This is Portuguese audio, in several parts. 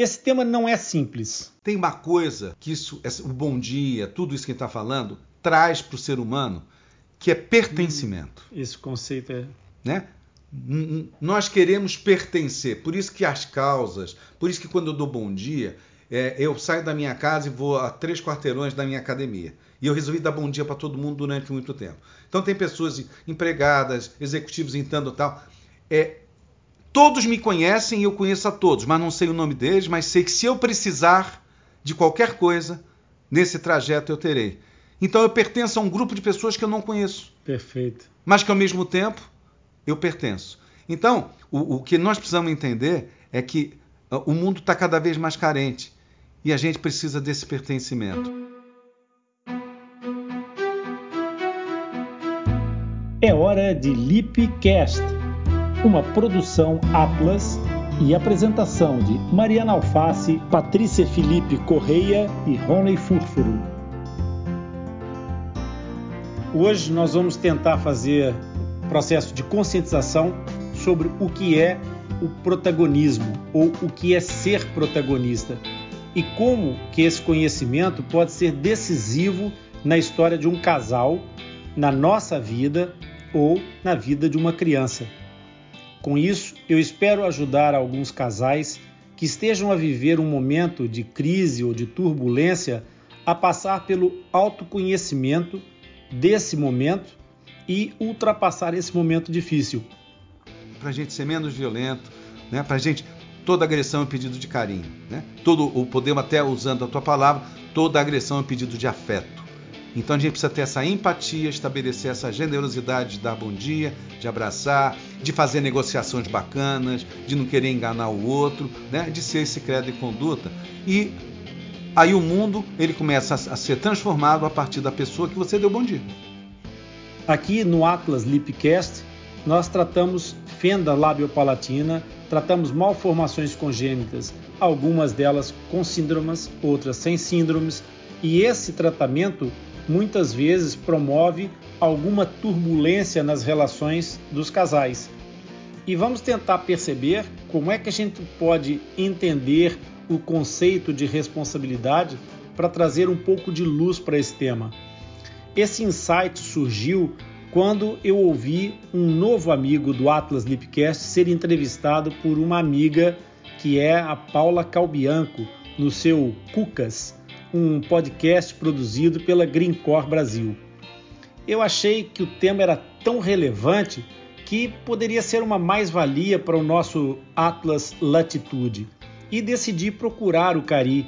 Esse tema não é simples. Tem uma coisa que isso, o bom dia, tudo isso que está falando, traz para o ser humano, que é pertencimento. Hum, esse conceito é. Né? Nós queremos pertencer, por isso que as causas, por isso que quando eu dou bom dia, é, eu saio da minha casa e vou a três quarteirões da minha academia. E eu resolvi dar bom dia para todo mundo durante muito tempo. Então tem pessoas empregadas, executivos entrando tal. É, todos me conhecem e eu conheço a todos, mas não sei o nome deles, mas sei que se eu precisar de qualquer coisa, nesse trajeto eu terei. Então eu pertenço a um grupo de pessoas que eu não conheço. Perfeito. Mas que ao mesmo tempo eu pertenço. Então, o, o que nós precisamos entender é que uh, o mundo está cada vez mais carente e a gente precisa desse pertencimento. É hora de Lipcast, uma produção Atlas e apresentação de Mariana Alface, Patrícia Felipe Correia e Rony Furfuro. Hoje nós vamos tentar fazer processo de conscientização sobre o que é o protagonismo ou o que é ser protagonista e como que esse conhecimento pode ser decisivo na história de um casal, na nossa vida ou na vida de uma criança. Com isso, eu espero ajudar alguns casais que estejam a viver um momento de crise ou de turbulência a passar pelo autoconhecimento desse momento e ultrapassar esse momento difícil. Para a gente ser menos violento, né? para a gente toda agressão é pedido de carinho. Né? Todo, o podemos até usando a tua palavra, toda agressão é pedido de afeto. Então a gente precisa ter essa empatia, estabelecer essa generosidade de dar bom dia, de abraçar, de fazer negociações bacanas, de não querer enganar o outro, né? de ser esse credo e conduta. E aí o mundo ele começa a ser transformado a partir da pessoa que você deu bom dia. Aqui no Atlas Lipcast, nós tratamos fenda labiopalatina, tratamos malformações congênitas, algumas delas com síndromes, outras sem síndromes, e esse tratamento muitas vezes promove alguma turbulência nas relações dos casais. E vamos tentar perceber como é que a gente pode entender o conceito de responsabilidade para trazer um pouco de luz para esse tema. Esse insight surgiu quando eu ouvi um novo amigo do Atlas Lipcast ser entrevistado por uma amiga que é a Paula Calbianco no seu Cucas, um podcast produzido pela Greencore Brasil. Eu achei que o tema era tão relevante que poderia ser uma mais-valia para o nosso Atlas Latitude e decidi procurar o Cari.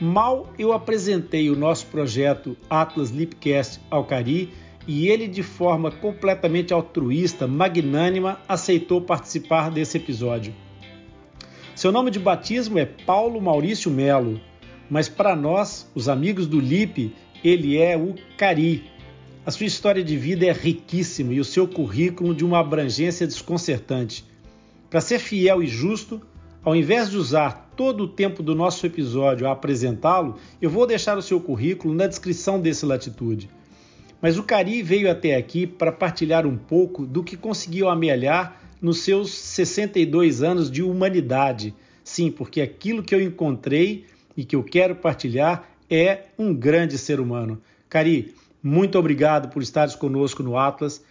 Mal eu apresentei o nosso projeto Atlas Lipcast ao Cari e ele, de forma completamente altruísta, magnânima, aceitou participar desse episódio. Seu nome de batismo é Paulo Maurício Melo, mas para nós, os amigos do Lipe, ele é o Cari. A sua história de vida é riquíssima e o seu currículo de uma abrangência desconcertante. Para ser fiel e justo, ao invés de usar todo o tempo do nosso episódio a apresentá-lo, eu vou deixar o seu currículo na descrição desse Latitude. Mas o Cari veio até aqui para partilhar um pouco do que conseguiu amelhar nos seus 62 anos de humanidade. Sim, porque aquilo que eu encontrei e que eu quero partilhar é um grande ser humano. Cari, muito obrigado por estares conosco no Atlas.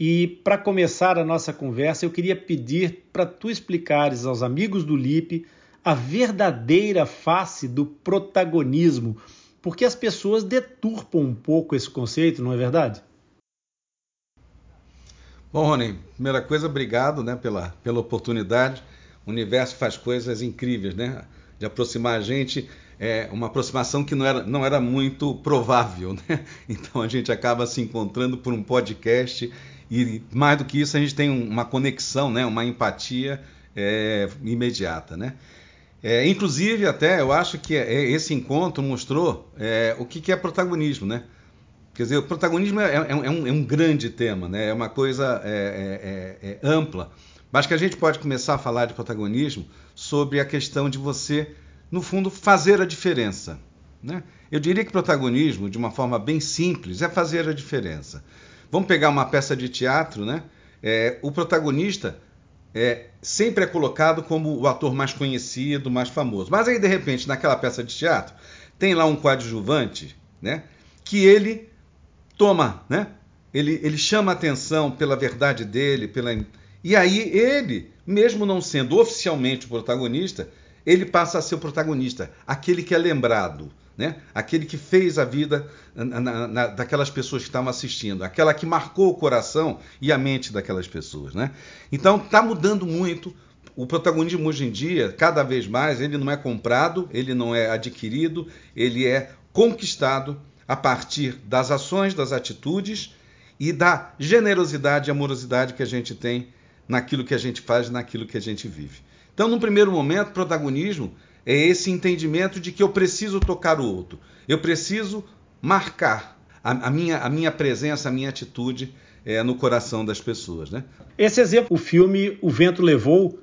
E para começar a nossa conversa, eu queria pedir para tu explicares aos amigos do LIP a verdadeira face do protagonismo porque as pessoas deturpam um pouco esse conceito, não é verdade? Bom, Rony, primeira coisa, obrigado né, pela, pela oportunidade. O universo faz coisas incríveis, né? De aproximar a gente, é uma aproximação que não era, não era muito provável, né? Então a gente acaba se encontrando por um podcast e mais do que isso a gente tem uma conexão, né? Uma empatia é, imediata, né? É, inclusive, até eu acho que é, esse encontro mostrou é, o que, que, é protagonismo, né? Quer dizer, o protagonismo é, é, é um, um, grande tema, né? É uma coisa ampla. Mas que a gente pode começar a falar de protagonismo sobre a questão de você, no fundo, fazer a diferença. Né? Eu diria que protagonismo, de uma forma bem simples, é fazer a diferença. Vamos pegar uma peça de teatro, né? o protagonista é, sempre é colocado como o ator mais conhecido, mais famoso. Mas aí, de repente, naquela peça de teatro, tem lá um coadjuvante, né? Que ele toma, né? Ele, ele chama atenção pela verdade dele, pela e aí ele, mesmo não sendo oficialmente o protagonista, ele passa a ser o protagonista, aquele que é lembrado, né? aquele que fez a vida na, na, daquelas pessoas que estavam assistindo, aquela que marcou o coração e a mente daquelas pessoas. Né? Então está mudando muito. O protagonismo hoje em dia, cada vez mais, ele não é comprado, ele não é adquirido, ele é conquistado a partir das ações, das atitudes e da generosidade e amorosidade que a gente tem naquilo que a gente faz, naquilo que a gente vive. Então, no primeiro momento, protagonismo é esse entendimento de que eu preciso tocar o outro, eu preciso marcar a, a minha, a minha presença, a minha atitude é, no coração das pessoas. Né? Esse exemplo, o filme O Vento Levou,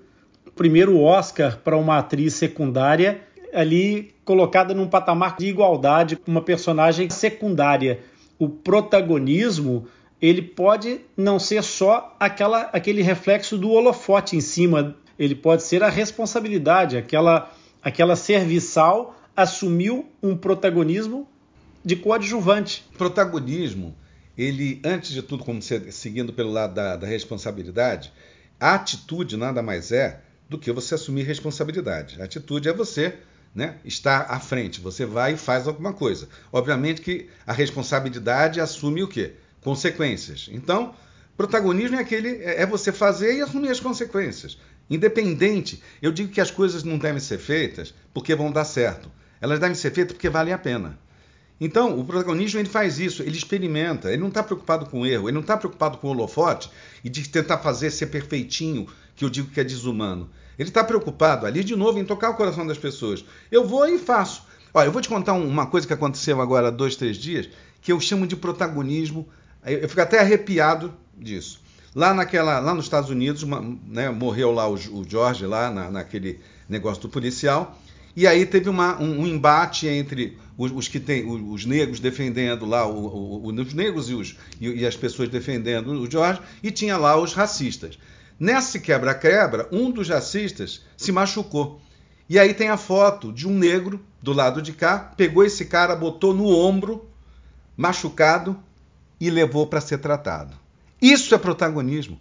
o primeiro Oscar para uma atriz secundária, ali colocada num patamar de igualdade com uma personagem secundária. O protagonismo ele pode não ser só aquela, aquele reflexo do holofote em cima, ele pode ser a responsabilidade, aquela, aquela serviçal assumiu um protagonismo de coadjuvante. Protagonismo, ele, antes de tudo, como você, seguindo pelo lado da, da responsabilidade, a atitude nada mais é do que você assumir responsabilidade. A atitude é você né, estar à frente, você vai e faz alguma coisa. Obviamente que a responsabilidade assume o quê? Consequências. Então, protagonismo é aquele é, é você fazer e assumir as consequências. Independente, eu digo que as coisas não devem ser feitas porque vão dar certo. Elas devem ser feitas porque valem a pena. Então, o protagonismo ele faz isso, ele experimenta, ele não está preocupado com o erro, ele não está preocupado com o holofote e de tentar fazer ser perfeitinho, que eu digo que é desumano. Ele está preocupado ali, de novo, em tocar o coração das pessoas. Eu vou e faço. Olha, eu vou te contar uma coisa que aconteceu agora há dois, três dias, que eu chamo de protagonismo eu fico até arrepiado disso. Lá, naquela, lá nos Estados Unidos, uma, né, morreu lá o, o George, lá na, naquele negócio do policial, e aí teve uma, um, um, embate entre os, os que tem, os, os, negros defendendo lá, o, o, os negros e, os, e, e, as pessoas defendendo o George, e tinha lá os racistas. Nesse quebra-quebra, um dos racistas se machucou. E aí tem a foto de um negro do lado de cá, pegou esse cara, botou no ombro, machucado, e levou para ser tratado. Isso é protagonismo.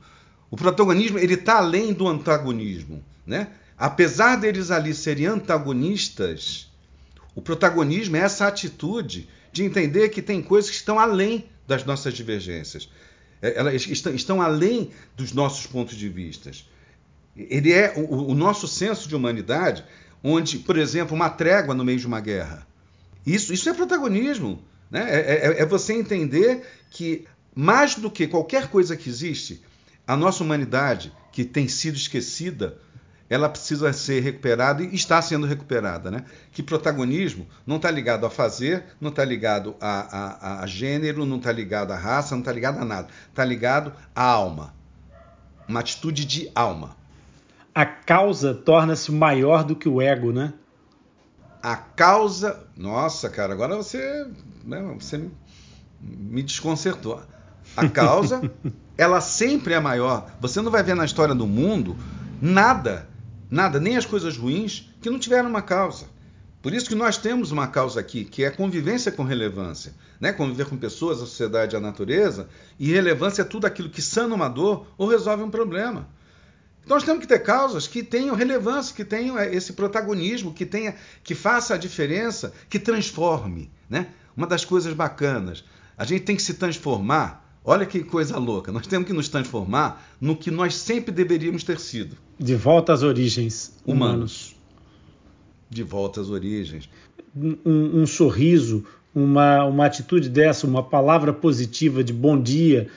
O protagonismo ele está além do antagonismo, né? Apesar deles ali serem antagonistas, o protagonismo é essa atitude de entender que tem coisas que estão além das nossas divergências. É, elas estão, estão além dos nossos pontos de vista. Ele é o, o nosso senso de humanidade, onde, por exemplo, uma trégua no meio de uma guerra. Isso, isso é protagonismo. Né? É, é, é você entender que, mais do que qualquer coisa que existe, a nossa humanidade, que tem sido esquecida, ela precisa ser recuperada e está sendo recuperada. Né? Que protagonismo não está ligado a fazer, não está ligado a, a, a, gênero, não está ligado a raça, não está ligado a nada. Está ligado à alma. Uma atitude de alma. A causa torna-se maior do que o ego, né? A causa. Nossa, cara, agora você, né, você me desconcertou. A causa, ela sempre é maior. Você não vai ver na história do mundo nada, nada, nem as coisas ruins que não tiveram uma causa. Por isso que nós temos uma causa aqui, que é a convivência com relevância. Né? Conviver com pessoas, a sociedade, a natureza. E relevância é tudo aquilo que sana uma dor ou resolve um problema. Então nós temos que ter causas que tenham relevância, que tenham é, esse protagonismo, que tenha, que faça a diferença, que transforme, né? Uma das coisas bacanas, a gente tem que se transformar. Olha que coisa louca. Nós temos que nos transformar no que nós sempre deveríamos ter sido. De volta às origens humanos. humanos. De volta às origens. Um, um sorriso, uma, uma atitude dessa, uma palavra positiva de bom dia,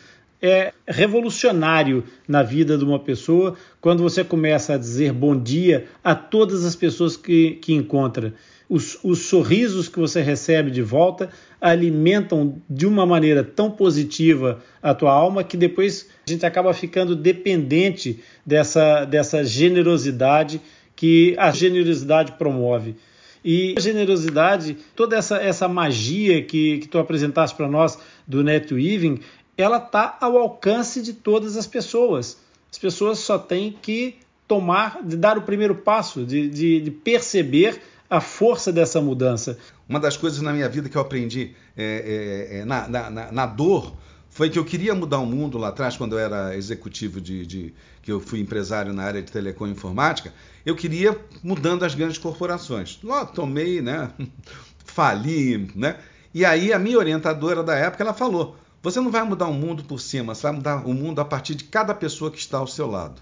é revolucionário na vida de uma pessoa quando você começa a dizer bom dia a todas as pessoas que, que encontra. Os, os sorrisos que você recebe de volta alimentam de uma maneira tão positiva a tua alma que depois a gente acaba ficando dependente dessa, dessa generosidade que a generosidade promove. E a generosidade, toda essa, essa magia que, que tu apresentaste para nós do net weaving, ela está ao alcance de todas as pessoas. As pessoas só têm que tomar, de dar o primeiro passo, de, de, de perceber a força dessa mudança. Uma das coisas na minha vida que eu aprendi é, é, é, na, na, na, dor foi que eu queria mudar o mundo lá atrás, quando eu era executivo de, de que eu fui empresário na área de telecom e informática, eu queria mudando as grandes corporações. Lá tomei, né? Fali, né? E aí a minha orientadora da época ela falou: você não vai mudar o mundo por cima, você vai mudar o mundo a partir de cada pessoa que está ao seu lado.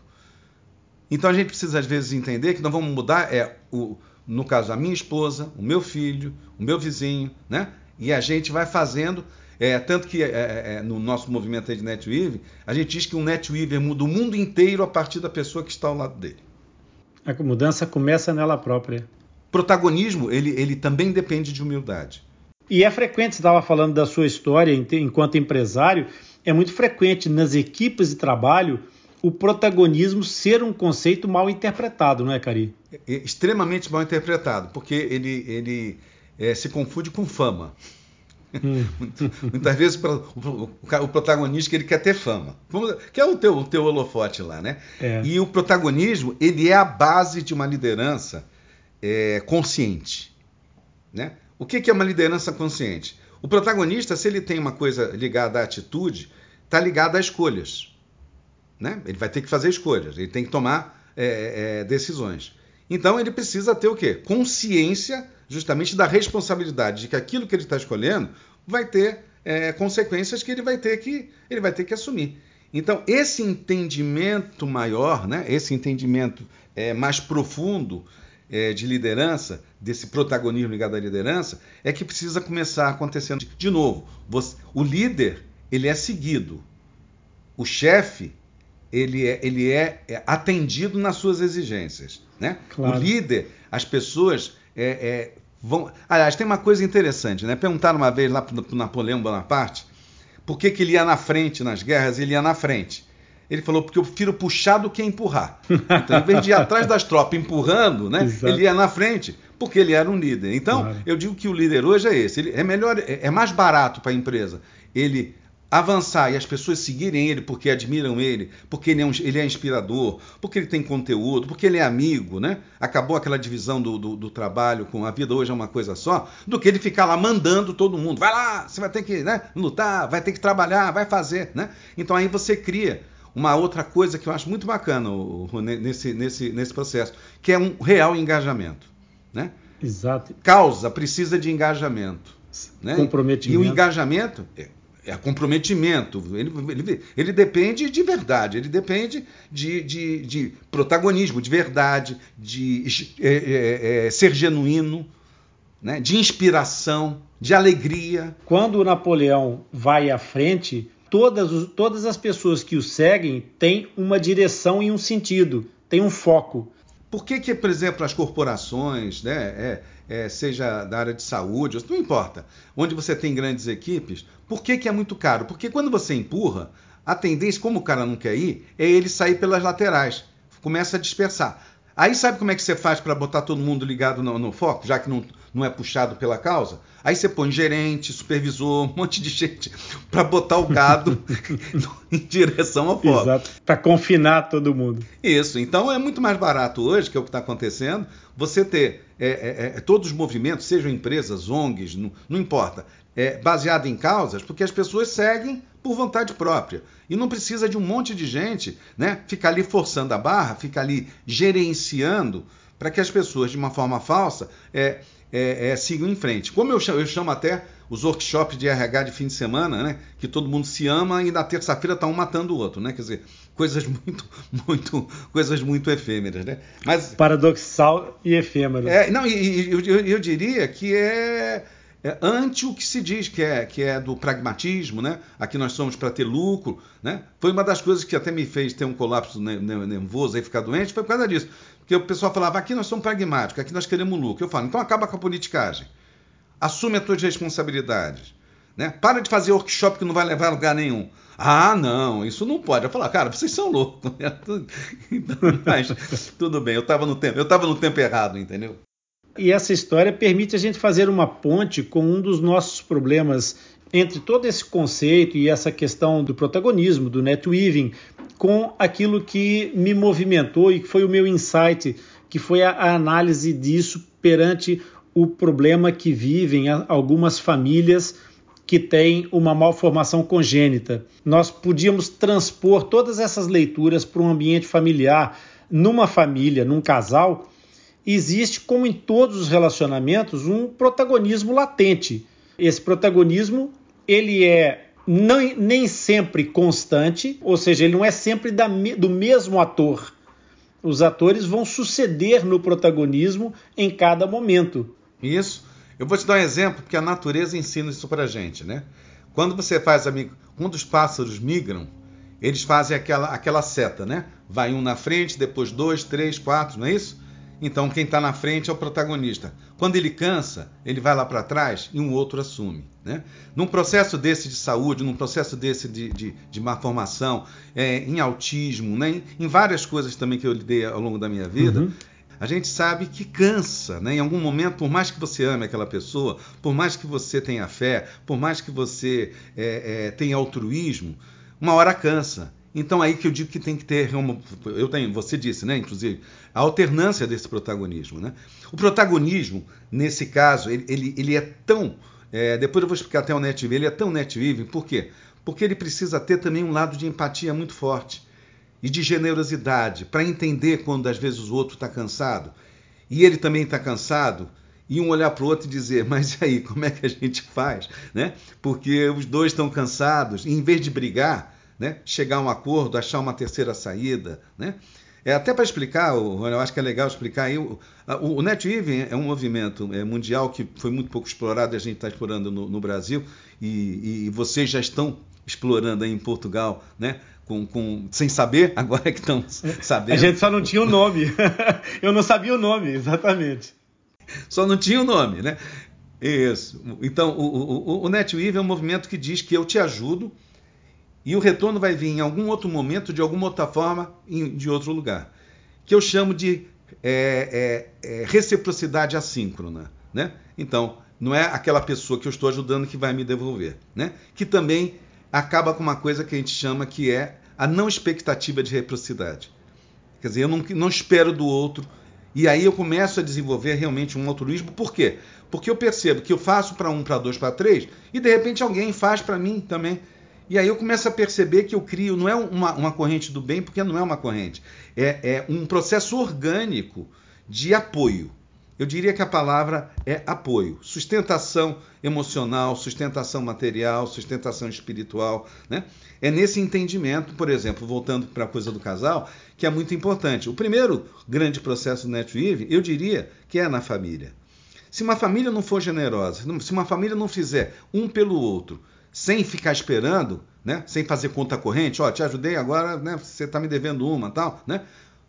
Então a gente precisa às vezes entender que nós vamos mudar é o no caso a minha esposa, o meu filho, o meu vizinho, né? E a gente vai fazendo, é, tanto que é, é, é no nosso movimento de NetWeave, a gente diz que um NetWeaver muda o mundo inteiro a partir da pessoa que está ao lado dele. A mudança começa nela própria. Protagonismo, ele, ele também depende de humildade. E é frequente, você estava falando da sua história enquanto empresário, é muito frequente nas equipes de trabalho o protagonismo ser um conceito mal interpretado, não é, Cari? É, é extremamente mal interpretado, porque ele, ele é, se confunde com fama. Hum. Muitas vezes o, o, protagonista ele quer ter fama, que é o teu, o teu holofote lá, né? É. E o protagonismo ele é a base de uma liderança é, consciente, né? O que, é uma liderança consciente? O protagonista, se ele tem uma coisa ligada à atitude, está ligado a escolhas. Né? Ele vai ter que fazer escolhas, ele tem que tomar é, é, decisões. Então ele precisa ter o quê? Consciência justamente da responsabilidade de que aquilo que ele está escolhendo vai ter é, consequências que ele vai ter que ele vai ter que assumir. Então esse entendimento maior, né? Esse entendimento é, mais profundo é, de liderança, desse protagonismo ligado à liderança, é que precisa começar acontecendo de novo. Você, o líder ele é seguido, o chefe ele é, ele é, é atendido nas suas exigências. Né? Claro. O líder, as pessoas é, é, vão. Aliás, tem uma coisa interessante, né? Perguntaram uma vez lá para Napoleão Bonaparte por que, que ele ia na frente nas guerras, ele ia na frente. Ele falou, porque eu prefiro puxar do que empurrar. Então, em vez de ir atrás das tropas empurrando, né, ele ia na frente, porque ele era um líder. Então, claro. eu digo que o líder hoje é esse. Ele é melhor, é, é mais barato para a empresa ele avançar e as pessoas seguirem ele porque admiram ele, porque ele é, um, ele é inspirador, porque ele tem conteúdo, porque ele é amigo, né? Acabou aquela divisão do, do, do, trabalho com a vida hoje é uma coisa só, do que ele ficar lá mandando todo mundo. Vai lá, você vai ter que né, lutar, vai ter que trabalhar, vai fazer, né? Então aí você cria uma outra coisa que eu acho muito bacana nesse, nesse, nesse processo, que é um real engajamento, né? Exato. Causa precisa de engajamento. Né? Comprometimento. E o engajamento é, é comprometimento. Ele, ele, ele, depende de verdade, ele depende de, de, de protagonismo, de verdade, de é, é, é, ser genuíno, né? de inspiração, de alegria. Quando o Napoleão vai à frente, todas, todas as pessoas que o seguem têm uma direção e um sentido, têm um foco. Por que, que por exemplo, as corporações, né, é, é, seja da área de saúde, não importa, onde você tem grandes equipes, por que, que é muito caro? Porque quando você empurra, a tendência, como o cara não quer ir, é ele sair pelas laterais, começa a dispersar. Aí sabe como é que você faz para botar todo mundo ligado no, no, foco, já que não, não é puxado pela causa? Aí você põe gerente, supervisor, um monte de gente para botar o gado em direção ao foco. Exato, para confinar todo mundo. Isso, então é muito mais barato hoje, que é o que está acontecendo, você ter é, é, é, todos os movimentos, sejam empresas, ONGs, não, não importa, é, baseado em causas, porque as pessoas seguem por vontade própria. E não precisa de um monte de gente né, ficar ali forçando a barra, ficar ali gerenciando para que as pessoas, de uma forma falsa, é, é, é, sigam em frente. Como eu chamo, eu chamo, até os workshops de RH de fim de semana, né, que todo mundo se ama e na terça-feira está um matando o outro, né? Quer dizer, coisas muito, muito, coisas muito efêmeras, né? Mas paradoxal e efêmero. É, não, e, eu, eu, eu diria que é é, ante o que se diz que é, que é do pragmatismo, né? Aqui nós somos para ter lucro, né? Foi uma das coisas que até me fez ter um colapso nervoso e ficar doente, foi por causa disso. Porque o pessoal falava, aqui nós somos pragmáticos, aqui nós queremos lucro. Eu falo, então acaba com a politicagem. Assume as tuas responsabilidades. Né? Para de fazer workshop que não vai levar a lugar nenhum. Ah, não, isso não pode. Eu falo, cara, vocês são loucos. Então, mas tudo bem, eu estava no tempo, eu estava no tempo errado, entendeu? E essa história permite a gente fazer uma ponte com um dos nossos problemas entre todo esse conceito e essa questão do protagonismo, do netweaving, com aquilo que me movimentou e que foi o meu insight, que foi a, a análise disso perante o problema que vivem algumas famílias que têm uma malformação congênita. Nós podíamos transpor todas essas leituras para um ambiente familiar, numa família, num casal. Existe, como em todos os relacionamentos, um protagonismo latente. Esse protagonismo ele é nem sempre constante, ou seja, ele não é sempre da, do mesmo ator. Os atores vão suceder no protagonismo em cada momento. Isso. Eu vou te dar um exemplo, porque a natureza ensina isso pra gente, né? Quando você faz amigo, quando os pássaros migram, eles fazem aquela, aquela seta, né? Vai um na frente, depois dois, três, quatro, não é isso? Então quem está na frente é o protagonista. Quando ele cansa, ele vai lá para trás e um outro assume. Né? Num processo desse de saúde, num processo desse de, de, de má formação, é, em autismo, né? em, em, várias coisas também que eu lidei ao longo da minha vida, uhum a gente sabe que cansa, né? Em algum momento, por mais que você ame aquela pessoa, por mais que você tenha fé, por mais que você é, é, tenha altruísmo, uma hora cansa. Então aí que eu digo que tem que ter, eu tenho, você disse, né, inclusive, a alternância desse protagonismo, né? O protagonismo, nesse caso, ele, ele, ele é tão, é, depois eu vou explicar até o net ele é tão net por quê? Porque ele precisa ter também um lado de empatia muito forte e de generosidade para entender quando às vezes o outro está cansado e ele também está cansado e um olhar para o outro e dizer, mas e aí, como é que a gente faz? Né? Porque os dois estão cansados, e em vez de brigar, né, chegar a um acordo, achar uma terceira saída. Né? É até para explicar, eu acho que é legal explicar aí. O, o NetWeaving é um movimento é, mundial que foi muito pouco explorado e a gente está explorando no, no Brasil, e, e, vocês já estão explorando aí em Portugal, né? com, com, sem saber, agora é que estão sabendo. A gente só não tinha o nome. Eu não sabia o nome, exatamente. Só não tinha o nome, né? Isso. Então, o, o, o NetWeave é um movimento que diz que eu te ajudo e o retorno vai vir em algum outro momento, de alguma outra forma, de outro lugar. Que eu chamo de é, é, é, reciprocidade assíncrona. Né? Então, não é aquela pessoa que eu estou ajudando que vai me devolver. Né? Que também acaba com uma coisa que a gente chama que é a não expectativa de reciprocidade. Quer dizer, eu não, não espero do outro. E aí eu começo a desenvolver realmente um altruísmo. Por quê? Porque eu percebo que eu faço para um, para dois, para três, e de repente alguém faz para mim também. E aí eu começo a perceber que eu crio, não é uma, uma corrente do bem, porque não é uma corrente. É, é um processo orgânico de apoio. Eu diria que a palavra é apoio, sustentação emocional, sustentação material, sustentação espiritual. Né? É nesse entendimento, por exemplo, voltando para a coisa do casal, que é muito importante. O primeiro grande processo do NetWeave, eu diria que é na família. Se uma família não for generosa, se uma família não fizer um pelo outro, sem ficar esperando, né? sem fazer conta corrente, ó, oh, te ajudei agora, né? você está me devendo uma, tal, né?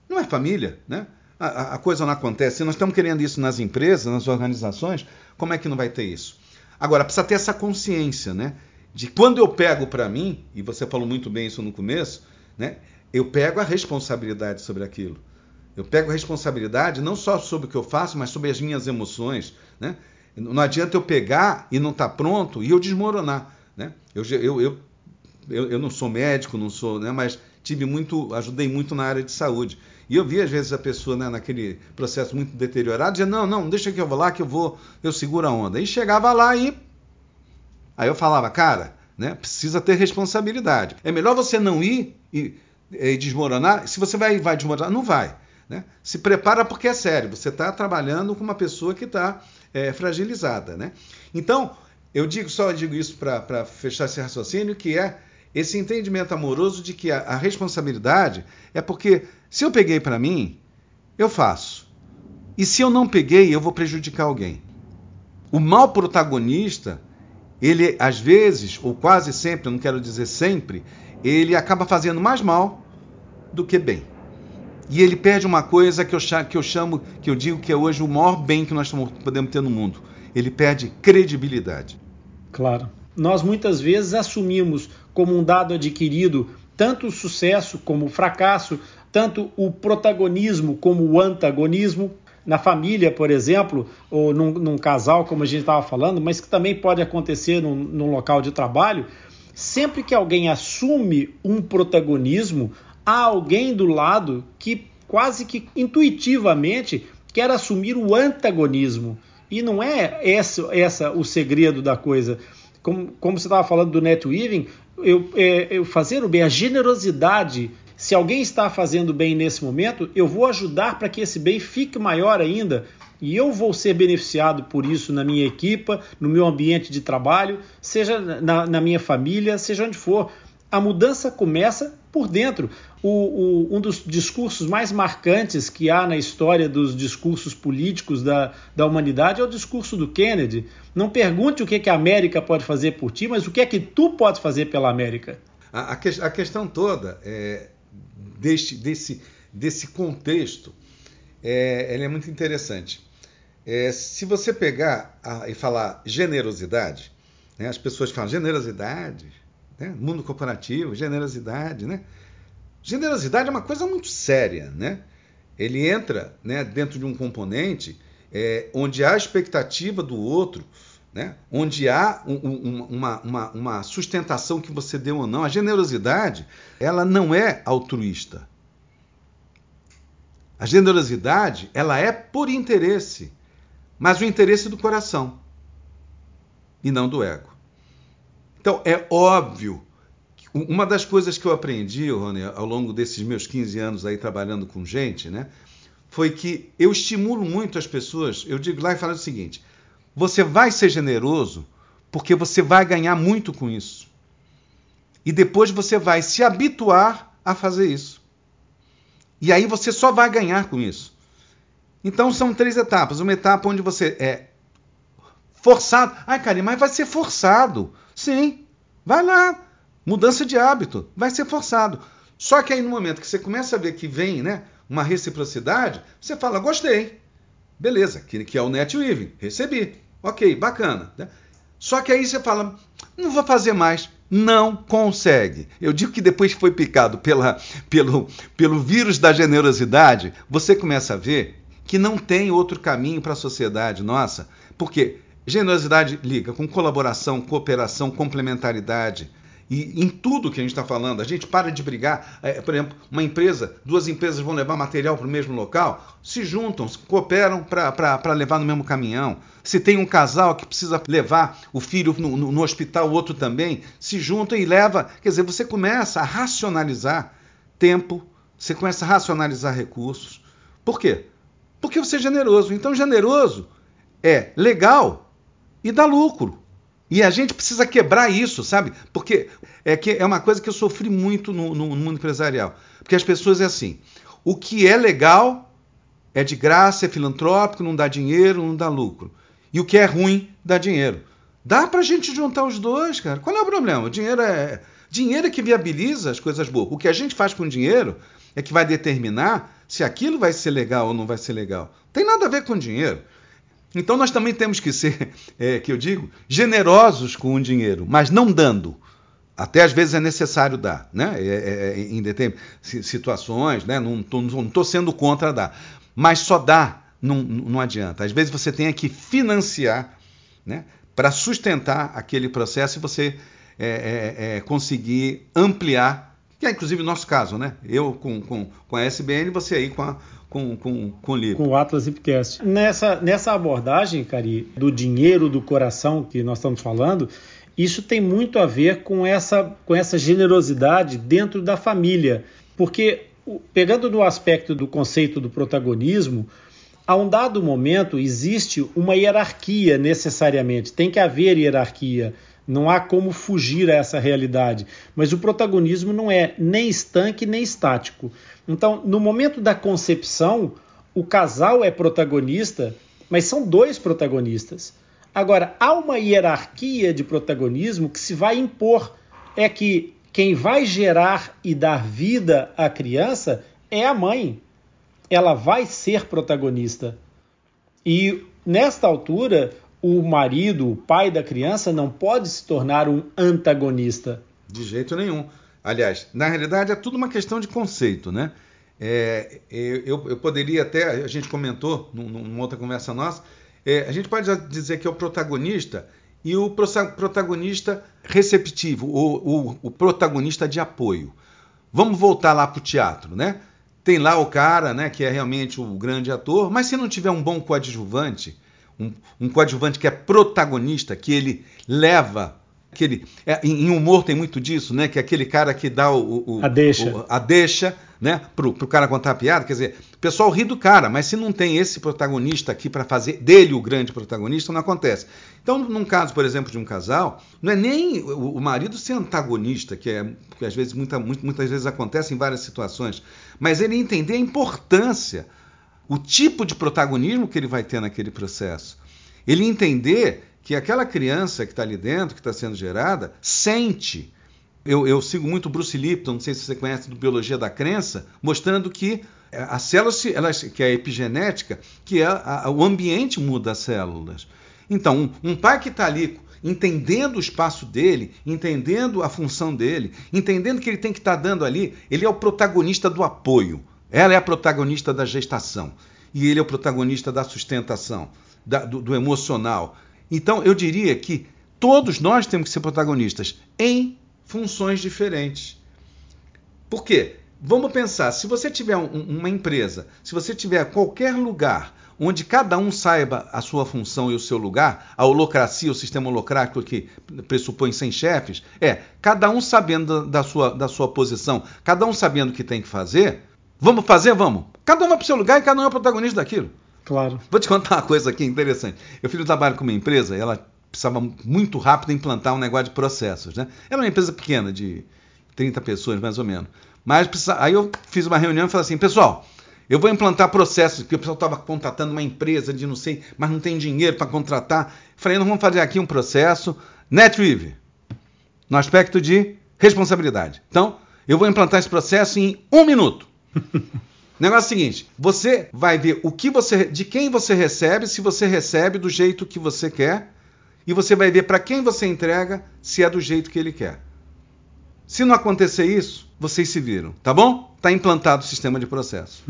não é família, né? a, a coisa não acontece. Nós estamos querendo isso nas empresas, nas organizações, como é que não vai ter isso? Agora, precisa ter essa consciência, né? De quando eu pego para mim, e você falou muito bem isso no começo, né? Eu pego a responsabilidade sobre aquilo. Eu pego a responsabilidade não só sobre o que eu faço, mas sobre as minhas emoções, né? Não adianta eu pegar e não estar tá pronto e eu desmoronar, né? Eu, eu, eu, eu, eu não sou médico, não sou, né? Mas tive muito, ajudei muito na área de saúde. E eu vi às vezes a pessoa né, naquele processo muito deteriorado, dizendo, não, não, deixa que eu vou lá, que eu vou, eu seguro a onda. E chegava lá e. Aí eu falava, cara, né, precisa ter responsabilidade. É melhor você não ir e, e desmoronar. Se você vai, vai desmoronar, não vai. Né? Se prepara porque é sério. Você está trabalhando com uma pessoa que está é, fragilizada. Né? Então, eu digo só digo isso para fechar esse raciocínio, que é esse entendimento amoroso de que a, a responsabilidade é porque se eu peguei para mim, eu faço. E se eu não peguei, eu vou prejudicar alguém. O mal protagonista, ele às vezes, ou quase sempre, não quero dizer sempre, ele acaba fazendo mais mal do que bem. E ele perde uma coisa que eu, que eu chamo, que eu digo que é hoje o maior bem que nós podemos ter no mundo. Ele perde credibilidade. Claro. Nós muitas vezes assumimos como um dado adquirido tanto o sucesso como o fracasso, tanto o protagonismo como o antagonismo. na família, por exemplo, ou num, num casal, como a gente estava falando, mas que também pode acontecer num, num local de trabalho, sempre que alguém assume um protagonismo, há alguém do lado que quase que intuitivamente quer assumir o antagonismo. E não é essa, essa o segredo da coisa. Como, como você estava falando do net weaving, eu, é, eu fazer o bem, a generosidade. Se alguém está fazendo bem nesse momento, eu vou ajudar para que esse bem fique maior ainda. E eu vou ser beneficiado por isso na minha equipa, no meu ambiente de trabalho, seja na, na minha família, seja onde for. A mudança começa por dentro. O, o, um dos discursos mais marcantes que há na história dos discursos políticos da, da humanidade é o discurso do Kennedy. Não pergunte o que, que a América pode fazer por ti, mas o que é que tu podes fazer pela América. A, a, que, a questão toda é, deste, desse, desse contexto é, é muito interessante. É, se você pegar a, e falar generosidade, né, as pessoas falam generosidade, né, mundo corporativo, generosidade, né? Generosidade é uma coisa muito séria, né? Ele entra né, dentro de um componente é, onde há expectativa do outro, né? onde há um, um, uma, uma, uma sustentação que você deu ou não. A generosidade, ela não é altruísta. A generosidade, ela é por interesse mas o interesse do coração e não do ego. Então, é óbvio. Uma das coisas que eu aprendi, Rony, ao longo desses meus 15 anos aí trabalhando com gente, né, foi que eu estimulo muito as pessoas. Eu digo lá e falo o seguinte: você vai ser generoso porque você vai ganhar muito com isso. E depois você vai se habituar a fazer isso. E aí você só vai ganhar com isso. Então são três etapas. Uma etapa onde você é forçado. Ai, Karim, mas vai ser forçado. Sim, vai lá. Mudança de hábito. Vai ser forçado. Só que aí no momento que você começa a ver que vem né, uma reciprocidade, você fala, gostei. Beleza, que, que é o net weaving. Recebi. Ok, bacana. Né? Só que aí você fala, não vou fazer mais. Não consegue. Eu digo que depois que foi picado pela, pelo, pelo vírus da generosidade, você começa a ver que não tem outro caminho para a sociedade nossa, porque generosidade liga com colaboração, cooperação, complementaridade. E em tudo que a gente está falando, a gente para de brigar. É, por exemplo, uma empresa, duas empresas vão levar material para o mesmo local, se juntam, cooperam para levar no mesmo caminhão. Se tem um casal que precisa levar o filho no, no, no hospital, o outro também, se juntam e leva. Quer dizer, você começa a racionalizar tempo, você começa a racionalizar recursos. Por quê? Porque você é generoso. Então, generoso é legal e dá lucro. E a gente precisa quebrar isso, sabe? Porque é, que é uma coisa que eu sofri muito no, no, no mundo empresarial. Porque as pessoas é assim: o que é legal é de graça, é filantrópico, não dá dinheiro, não dá lucro. E o que é ruim dá dinheiro. Dá pra gente juntar os dois, cara. Qual é o problema? O dinheiro é. Dinheiro é que viabiliza as coisas boas. O que a gente faz com o dinheiro é que vai determinar se aquilo vai ser legal ou não vai ser legal. Tem nada a ver com dinheiro. Então nós também temos que ser, é, que eu digo, generosos com o dinheiro, mas não dando. Até às vezes é necessário dar, né? É, é, é em situações, né? Não estou sendo contra dar, mas só dar não, não adianta. Às vezes você tem que financiar, né? Para sustentar aquele processo e você é, é conseguir ampliar que é inclusive o nosso caso, né? Eu com, com, com a SBN, você aí com, a, com, com, com o livro. Com o Atlas Hipcast. Nessa, nessa abordagem, Cari, do dinheiro do coração que nós estamos falando, isso tem muito a ver com essa, com essa generosidade dentro da família. Porque, pegando no aspecto do conceito do protagonismo, a um dado momento existe uma hierarquia necessariamente, tem que haver hierarquia não há como fugir a essa realidade. Mas o protagonismo não é nem estanque nem estático. Então, no momento da concepção, o casal é protagonista, mas são dois protagonistas. Agora, há uma hierarquia de protagonismo que se vai impor. É que quem vai gerar e dar vida à criança é a mãe. Ela vai ser protagonista. E nesta altura, o marido, o pai da criança, não pode se tornar um antagonista. De jeito nenhum. Aliás, na realidade é tudo uma questão de conceito, né? É, eu, eu, poderia até, a gente comentou numa outra conversa nossa, é, a gente pode dizer que é o protagonista e o protagonista receptivo, o, o, o protagonista de apoio. Vamos voltar lá para o teatro, né? Tem lá o cara, né, que é realmente o grande ator, mas se não tiver um bom coadjuvante, um, um coadjuvante que é protagonista, que ele leva aquele é, em humor tem muito disso, né? Que é aquele cara que dá o, o a deixa, o, a deixa, né? Pro, pro cara contar a piada, quer dizer, o pessoal ri do cara, mas se não tem esse protagonista aqui para fazer dele o grande protagonista, não acontece. Então, num caso, por exemplo, de um casal, não é nem o, o marido ser antagonista, que é que às vezes muita, muitas vezes acontece em várias situações, mas ele entender a importância, o tipo de protagonismo que ele vai ter naquele processo. Ele entender que aquela criança que está ali dentro, que está sendo gerada, sente. Eu, eu, sigo muito Bruce Lipton, não sei se você conhece do Biologia da Crença, mostrando que as células, elas, que é a epigenética, que é a, o ambiente muda as células. Então, um, um pai que está ali entendendo o espaço dele, entendendo a função dele, entendendo que ele tem que estar tá dando ali, ele é o protagonista do apoio. Ela é a protagonista da gestação. E ele é o protagonista da sustentação, da, do, do emocional. Então, eu diria que todos nós temos que ser protagonistas em funções diferentes. Por quê? Vamos pensar, se você tiver um, uma empresa, se você tiver qualquer lugar onde cada um saiba a sua função e o seu lugar, a holocracia, o sistema holocrático que pressupõe sem chefes, é cada um sabendo da sua, da sua posição, cada um sabendo o que tem que fazer. Vamos fazer? Vamos. Cada um vai para o seu lugar e cada um é protagonista daquilo. Claro. Vou te contar uma coisa aqui interessante. Eu fiz um trabalho com uma empresa, ela precisava muito rápido implantar um negócio de processos. Né? Era uma empresa pequena, de 30 pessoas mais ou menos. Mas aí eu fiz uma reunião e falei assim, pessoal, eu vou implantar processos, porque o pessoal estava contratando uma empresa de não sei, mas não tem dinheiro para contratar. Falei, nós vamos fazer aqui um processo NetWeave, no aspecto de responsabilidade. Então, eu vou implantar esse processo em um minuto. Negócio é o seguinte: você vai ver o que você, de quem você recebe, se você recebe do jeito que você quer, e você vai ver para quem você entrega, se é do jeito que ele quer. Se não acontecer isso, vocês se viram, tá bom? Tá implantado o sistema de processo.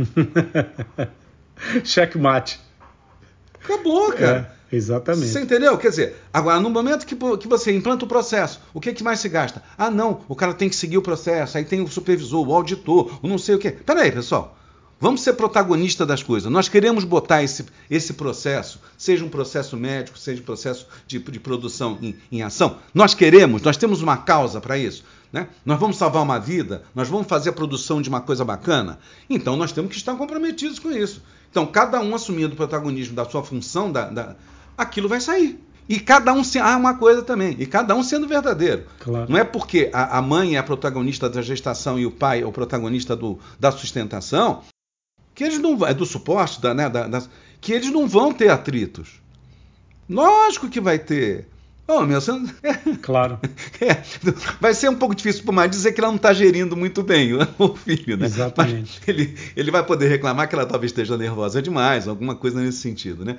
Checkmate. Acabou, cara. É, exatamente. Você entendeu? Quer dizer, agora, no momento que, que você implanta o processo, o que, que mais se gasta? Ah, não, o cara tem que seguir o processo, aí tem o supervisor, o auditor, o não sei o quê. Peraí, pessoal. Vamos ser protagonista das coisas. Nós queremos botar esse, esse processo, seja um processo médico, seja um processo de, de produção em, em, ação. Nós queremos, nós temos uma causa para isso. Né? Nós vamos salvar uma vida, nós vamos fazer a produção de uma coisa bacana. Então nós temos que estar comprometidos com isso. Então, cada um assumindo o protagonismo da sua função, da, da, aquilo vai sair. E cada um sendo. Ah, uma coisa também. E cada um sendo verdadeiro. Claro. Não é porque a, a, mãe é a protagonista da gestação e o pai é o protagonista do, da sustentação que eles não é do suporte, da, né, da, da, que eles não vão ter atritos. Lógico que vai ter. Oh, meu, você... Claro. É, vai ser um pouco difícil para o marido dizer que ela não está gerindo muito bem o filho, né? Exatamente. Mas ele, ele vai poder reclamar que ela talvez esteja nervosa demais, alguma coisa nesse sentido, né?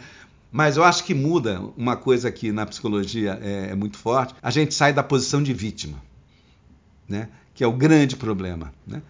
Mas eu acho que muda uma coisa que na psicologia é, é muito forte. A gente sai da posição de vítima, né? Que é o grande problema, né?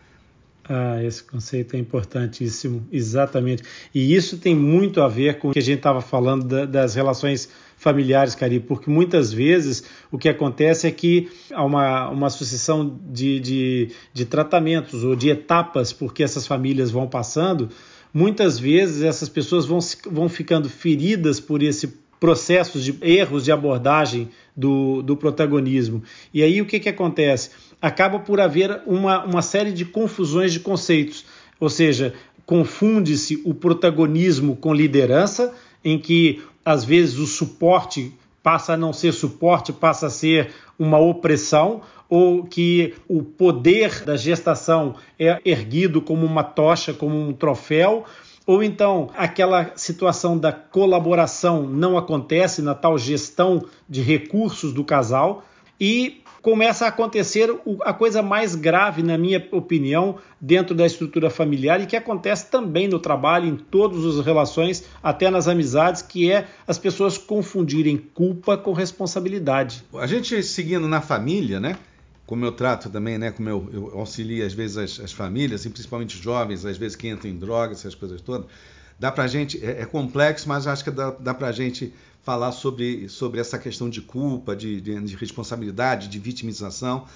Ah, esse conceito é importantíssimo, exatamente. E isso tem muito a ver com o que a gente estava falando da, das relações familiares, Cari, porque muitas vezes o que acontece é que há uma, uma sucessão de, de, de tratamentos ou de etapas porque essas famílias vão passando. Muitas vezes essas pessoas vão, vão ficando feridas por esse processo de erros de abordagem do, do protagonismo. E aí o que, que acontece? acaba por haver uma, uma série de confusões de conceitos, ou seja, confunde-se o protagonismo com liderança, em que às vezes o suporte passa a não ser suporte, passa a ser uma opressão, ou que o poder da gestação é erguido como uma tocha, como um troféu, ou então aquela situação da colaboração não acontece na tal gestão de recursos do casal e começa a acontecer a coisa mais grave, na minha opinião, dentro da estrutura familiar e que acontece também no trabalho, em todas as relações, até nas amizades, que é as pessoas confundirem culpa com responsabilidade. A gente seguindo na família, né? como eu trato também, né, como eu, eu auxilio às vezes as, as, famílias, e principalmente os jovens, às vezes que entram em drogas, essas coisas todas, dá pra gente, é, é complexo, mas acho que dá, dá pra gente falar sobre, sobre essa questão de culpa, de, de, de responsabilidade, de vitimização.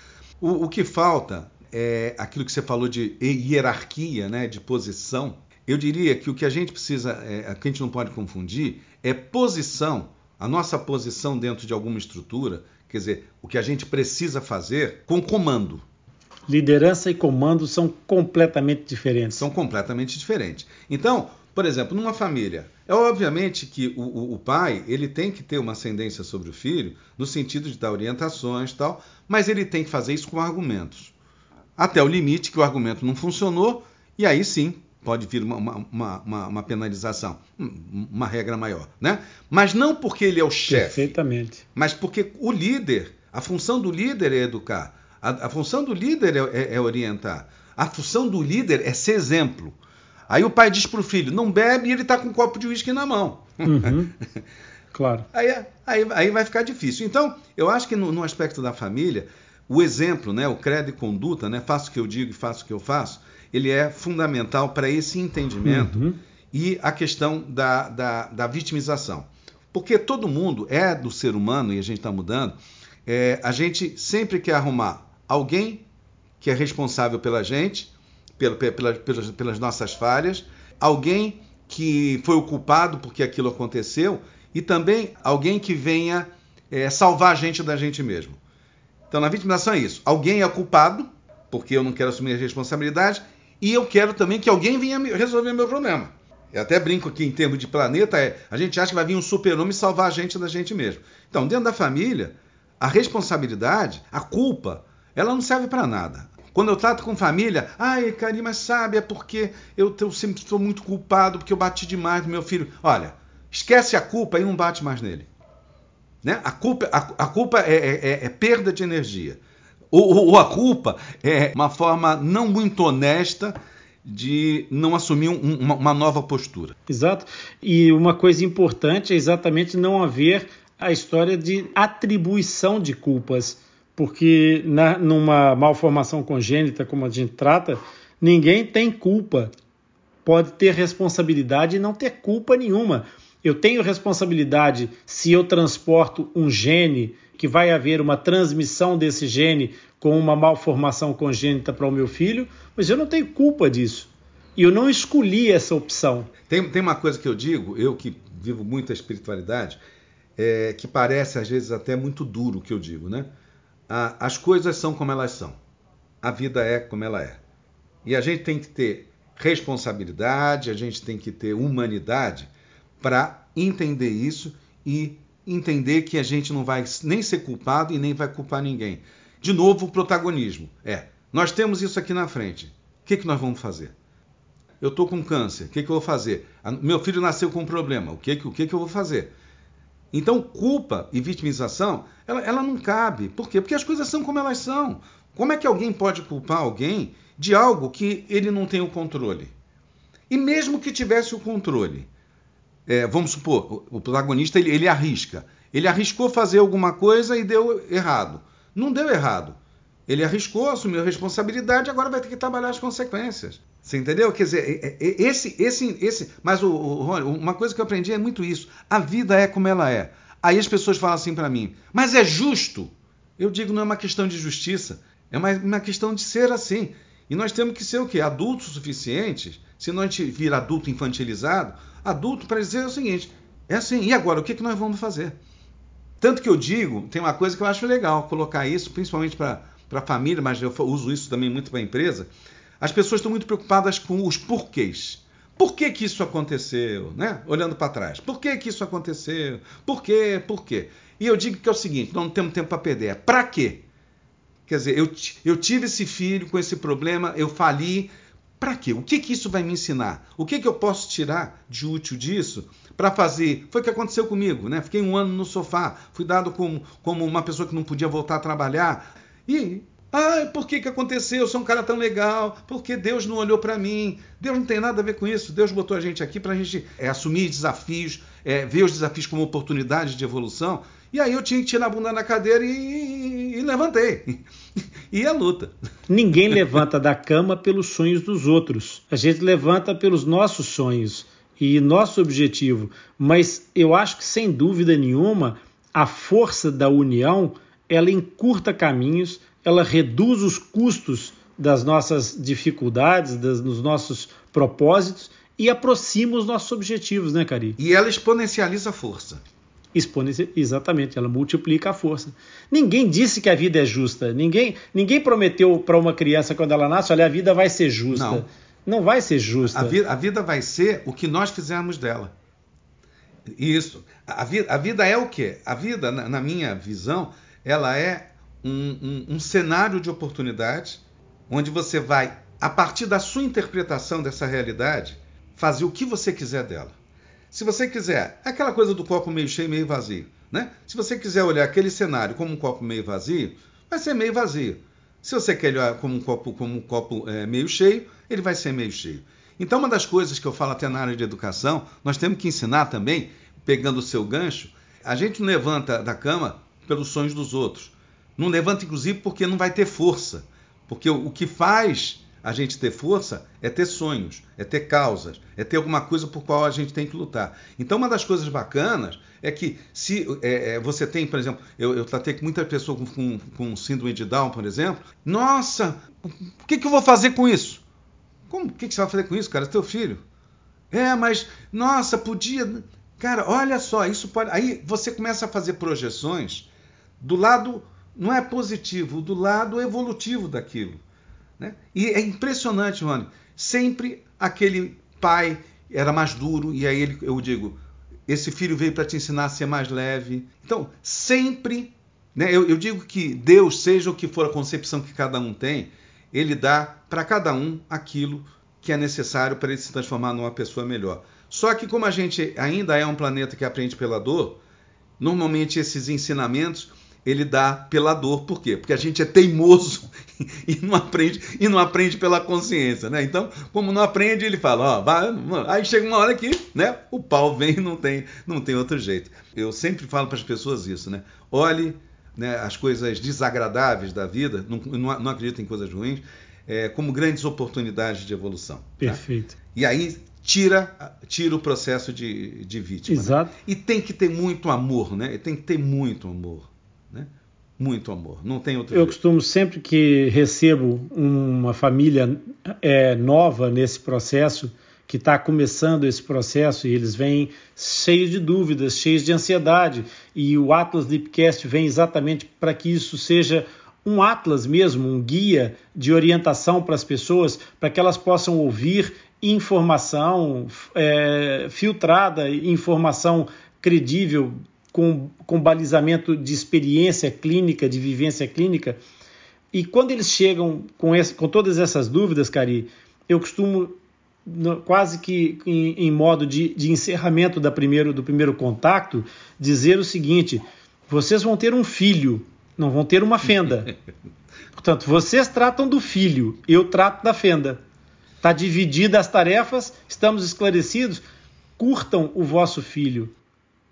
O, o, que falta é aquilo que você falou de hierarquia, né, de posição. Eu diria que o que a gente precisa, é, que a gente não pode confundir, é posição, a nossa posição dentro de alguma estrutura, quer dizer, o que a gente precisa fazer com comando. Liderança e comando são completamente diferentes. São completamente diferentes. Então, por exemplo, numa família, é obviamente que o, o, o, pai ele tem que ter uma ascendência sobre o filho, no sentido de dar orientações e tal, mas ele tem que fazer isso com argumentos. Até o limite que o argumento não funcionou, e aí sim pode vir uma, uma, uma, uma penalização, uma regra maior. Né? Mas não porque ele é o chefe. Perfeitamente. Mas porque o líder, a função do líder é educar, a, a função do líder é, é, é orientar, a função do líder é ser exemplo. Aí o pai diz para o filho, não bebe e ele está com um copo de uísque na mão. Uhum. Claro. Aí, aí, aí, vai ficar difícil. Então, eu acho que no, no, aspecto da família, o exemplo, né, o credo e conduta, né, faço o que eu digo e faço o que eu faço, ele é fundamental para esse entendimento uhum. e a questão da, da, da, vitimização. Porque todo mundo é do ser humano, e a gente está mudando, é, a gente sempre quer arrumar alguém que é responsável pela gente pela, pela, pelas, pelas nossas falhas, alguém que foi o culpado porque aquilo aconteceu e também alguém que venha é, salvar a gente da gente mesmo. Então, na vitimização é isso. Alguém é culpado, porque eu não quero assumir a responsabilidade, e eu quero também que alguém venha resolver meu problema. Eu até brinco aqui em termos de planeta, é, a gente acha que vai vir um super-homem salvar a gente da gente mesmo. Então, dentro da família, a responsabilidade, a culpa, ela não serve para nada. Quando eu trato com família, ai, Karim, mas sabe, é porque eu, eu sempre estou muito culpado, porque eu bati demais no meu filho. Olha, esquece a culpa e não bate mais nele. Né? A culpa, a, a culpa é, é, é, é, perda de energia. Ou, ou, a culpa é uma forma não muito honesta de não assumir um, uma, uma nova postura. Exato. E uma coisa importante é exatamente não haver a história de atribuição de culpas porque na, numa malformação congênita, como a gente trata, ninguém tem culpa. Pode ter responsabilidade e não ter culpa nenhuma. Eu tenho responsabilidade se eu transporto um gene, que vai haver uma transmissão desse gene com uma malformação congênita para o meu filho, mas eu não tenho culpa disso. E eu não escolhi essa opção. Tem, tem uma coisa que eu digo, eu que vivo muito a espiritualidade, é, que parece às vezes até muito duro o que eu digo, né? As coisas são como elas são. A vida é como ela é. E a gente tem que ter responsabilidade, a gente tem que ter humanidade para entender isso e entender que a gente não vai nem ser culpado e nem vai culpar ninguém. De novo, o protagonismo. É, nós temos isso aqui na frente. O que, que nós vamos fazer? Eu estou com câncer, o que, que eu vou fazer? Meu filho nasceu com um problema, o que, o que, que eu vou fazer? Então, culpa e vitimização, ela, ela não cabe. Por quê? Porque as coisas são como elas são. Como é que alguém pode culpar alguém de algo que ele não tem o controle? E mesmo que tivesse o controle, é, vamos supor, o, protagonista ele, ele arrisca. Ele arriscou fazer alguma coisa e deu errado. Não deu errado. Ele arriscou, assumiu a responsabilidade, agora vai ter que trabalhar as consequências. Você entendeu? Quer dizer, é, é, esse, esse, esse. Mas o, o, uma coisa que eu aprendi é muito isso. A vida é como ela é. Aí as pessoas falam assim para mim, mas é justo? Eu digo, não é uma questão de justiça, é uma, uma questão de ser assim. E nós temos que ser o quê? Adultos suficientes. Se não a gente vir adulto infantilizado, adulto para dizer o seguinte: é assim, e agora? O que, que nós vamos fazer? Tanto que eu digo, tem uma coisa que eu acho legal colocar isso, principalmente para a família, mas eu uso isso também muito para a empresa, as pessoas estão muito preocupadas com os porquês. Por que, que isso aconteceu? Né? Olhando para trás. Por que, que isso aconteceu? Por quê? Por quê? E eu digo que é o seguinte: não temos tempo para perder. É para quê? Quer dizer, eu, eu tive esse filho com esse problema, eu fali. Para quê? O que, que isso vai me ensinar? O que, que eu posso tirar de útil disso para fazer? Foi o que aconteceu comigo, né? Fiquei um ano no sofá, fui dado como, como uma pessoa que não podia voltar a trabalhar. E Ah, por que, que aconteceu? Eu sou um cara tão legal. Porque Deus não olhou para mim. Deus não tem nada a ver com isso. Deus botou a gente aqui para a gente é, assumir desafios, é, ver os desafios como oportunidades de evolução. E aí eu tinha que tirar a bunda na cadeira e, e, e levantei. e a luta. Ninguém levanta da cama pelos sonhos dos outros. A gente levanta pelos nossos sonhos e nosso objetivo. Mas eu acho que sem dúvida nenhuma a força da união ela encurta caminhos, ela reduz os custos das nossas dificuldades, das, dos nossos propósitos e aproxima os nossos objetivos, né, Cari? E ela exponencializa a força. Exponencia, exatamente, ela multiplica a força. Ninguém disse que a vida é justa. Ninguém, ninguém prometeu para uma criança quando ela nasce, olha, a vida vai ser justa. Não, Não vai ser justa. a vida, a vida vai ser o que nós fizermos dela. Isso. A vida, a vida é o quê? A vida, na, na minha visão, ela é um, um, um cenário de oportunidade onde você vai, a partir da sua interpretação dessa realidade, fazer o que você quiser dela. Se você quiser, aquela coisa do copo meio cheio, meio vazio, né? Se você quiser olhar aquele cenário como um copo meio vazio, vai ser meio vazio. Se você quer olhar como um copo, como um copo é, meio cheio, ele vai ser meio cheio. Então, uma das coisas que eu falo até na área de educação, nós temos que ensinar também, pegando o seu gancho, a gente não levanta da cama pelos sonhos dos outros. Não levanta, inclusive, porque não vai ter força. Porque o, que faz a gente ter força é ter sonhos, é ter causas, é ter alguma coisa por qual a gente tem que lutar. Então, uma das coisas bacanas é que se é, é, você tem, por exemplo, eu, eu tratei com muita pessoa com, com, com, síndrome de Down, por exemplo. Nossa, o que, que eu vou fazer com isso? Como? O que, que você vai fazer com isso, cara? É teu filho. É, mas, nossa, podia. Cara, olha só, isso pode. Aí você começa a fazer projeções do lado, não é positivo, do lado evolutivo daquilo. Né? E é impressionante, mano. Sempre aquele pai era mais duro, e aí ele, eu digo, esse filho veio para te ensinar a ser mais leve. Então, sempre, né, eu, eu digo que Deus, seja o que for a concepção que cada um tem, ele dá para cada um aquilo que é necessário para ele se transformar numa pessoa melhor. Só que como a gente ainda é um planeta que aprende pela dor, normalmente esses ensinamentos ele dá pela dor. Por quê? Porque a gente é teimoso e não aprende e não aprende pela consciência, né? Então, como não aprende, ele fala, ó, vai, aí chega uma hora que, né, o pau vem e não tem, não tem outro jeito. Eu sempre falo para as pessoas isso, né? Olhe né, as coisas desagradáveis da vida, não, não, não acredito em coisas ruins, é, como grandes oportunidades de evolução. Tá? Perfeito. Tá? E aí tira, tira o processo de, de vítima. Exato. Né? E tem que ter muito amor, né? Tem que ter muito amor. Muito amor, não tem outro Eu jeito. costumo, sempre que recebo uma família é, nova nesse processo, que está começando esse processo, e eles vêm cheios de dúvidas, cheios de ansiedade, e o Atlas Lipcast vem exatamente para que isso seja um atlas mesmo, um guia de orientação para as pessoas, para que elas possam ouvir informação é, filtrada, informação credível, com, com balizamento de experiência clínica, de vivência clínica. E quando eles chegam com, esse, com todas essas dúvidas, Cari, eu costumo, quase que em, em modo de, de, encerramento da primeiro, do primeiro contato, dizer o seguinte: vocês vão ter um filho, não vão ter uma fenda. Portanto, vocês tratam do filho, eu trato da fenda. Está dividida as tarefas, estamos esclarecidos. Curtam o vosso filho.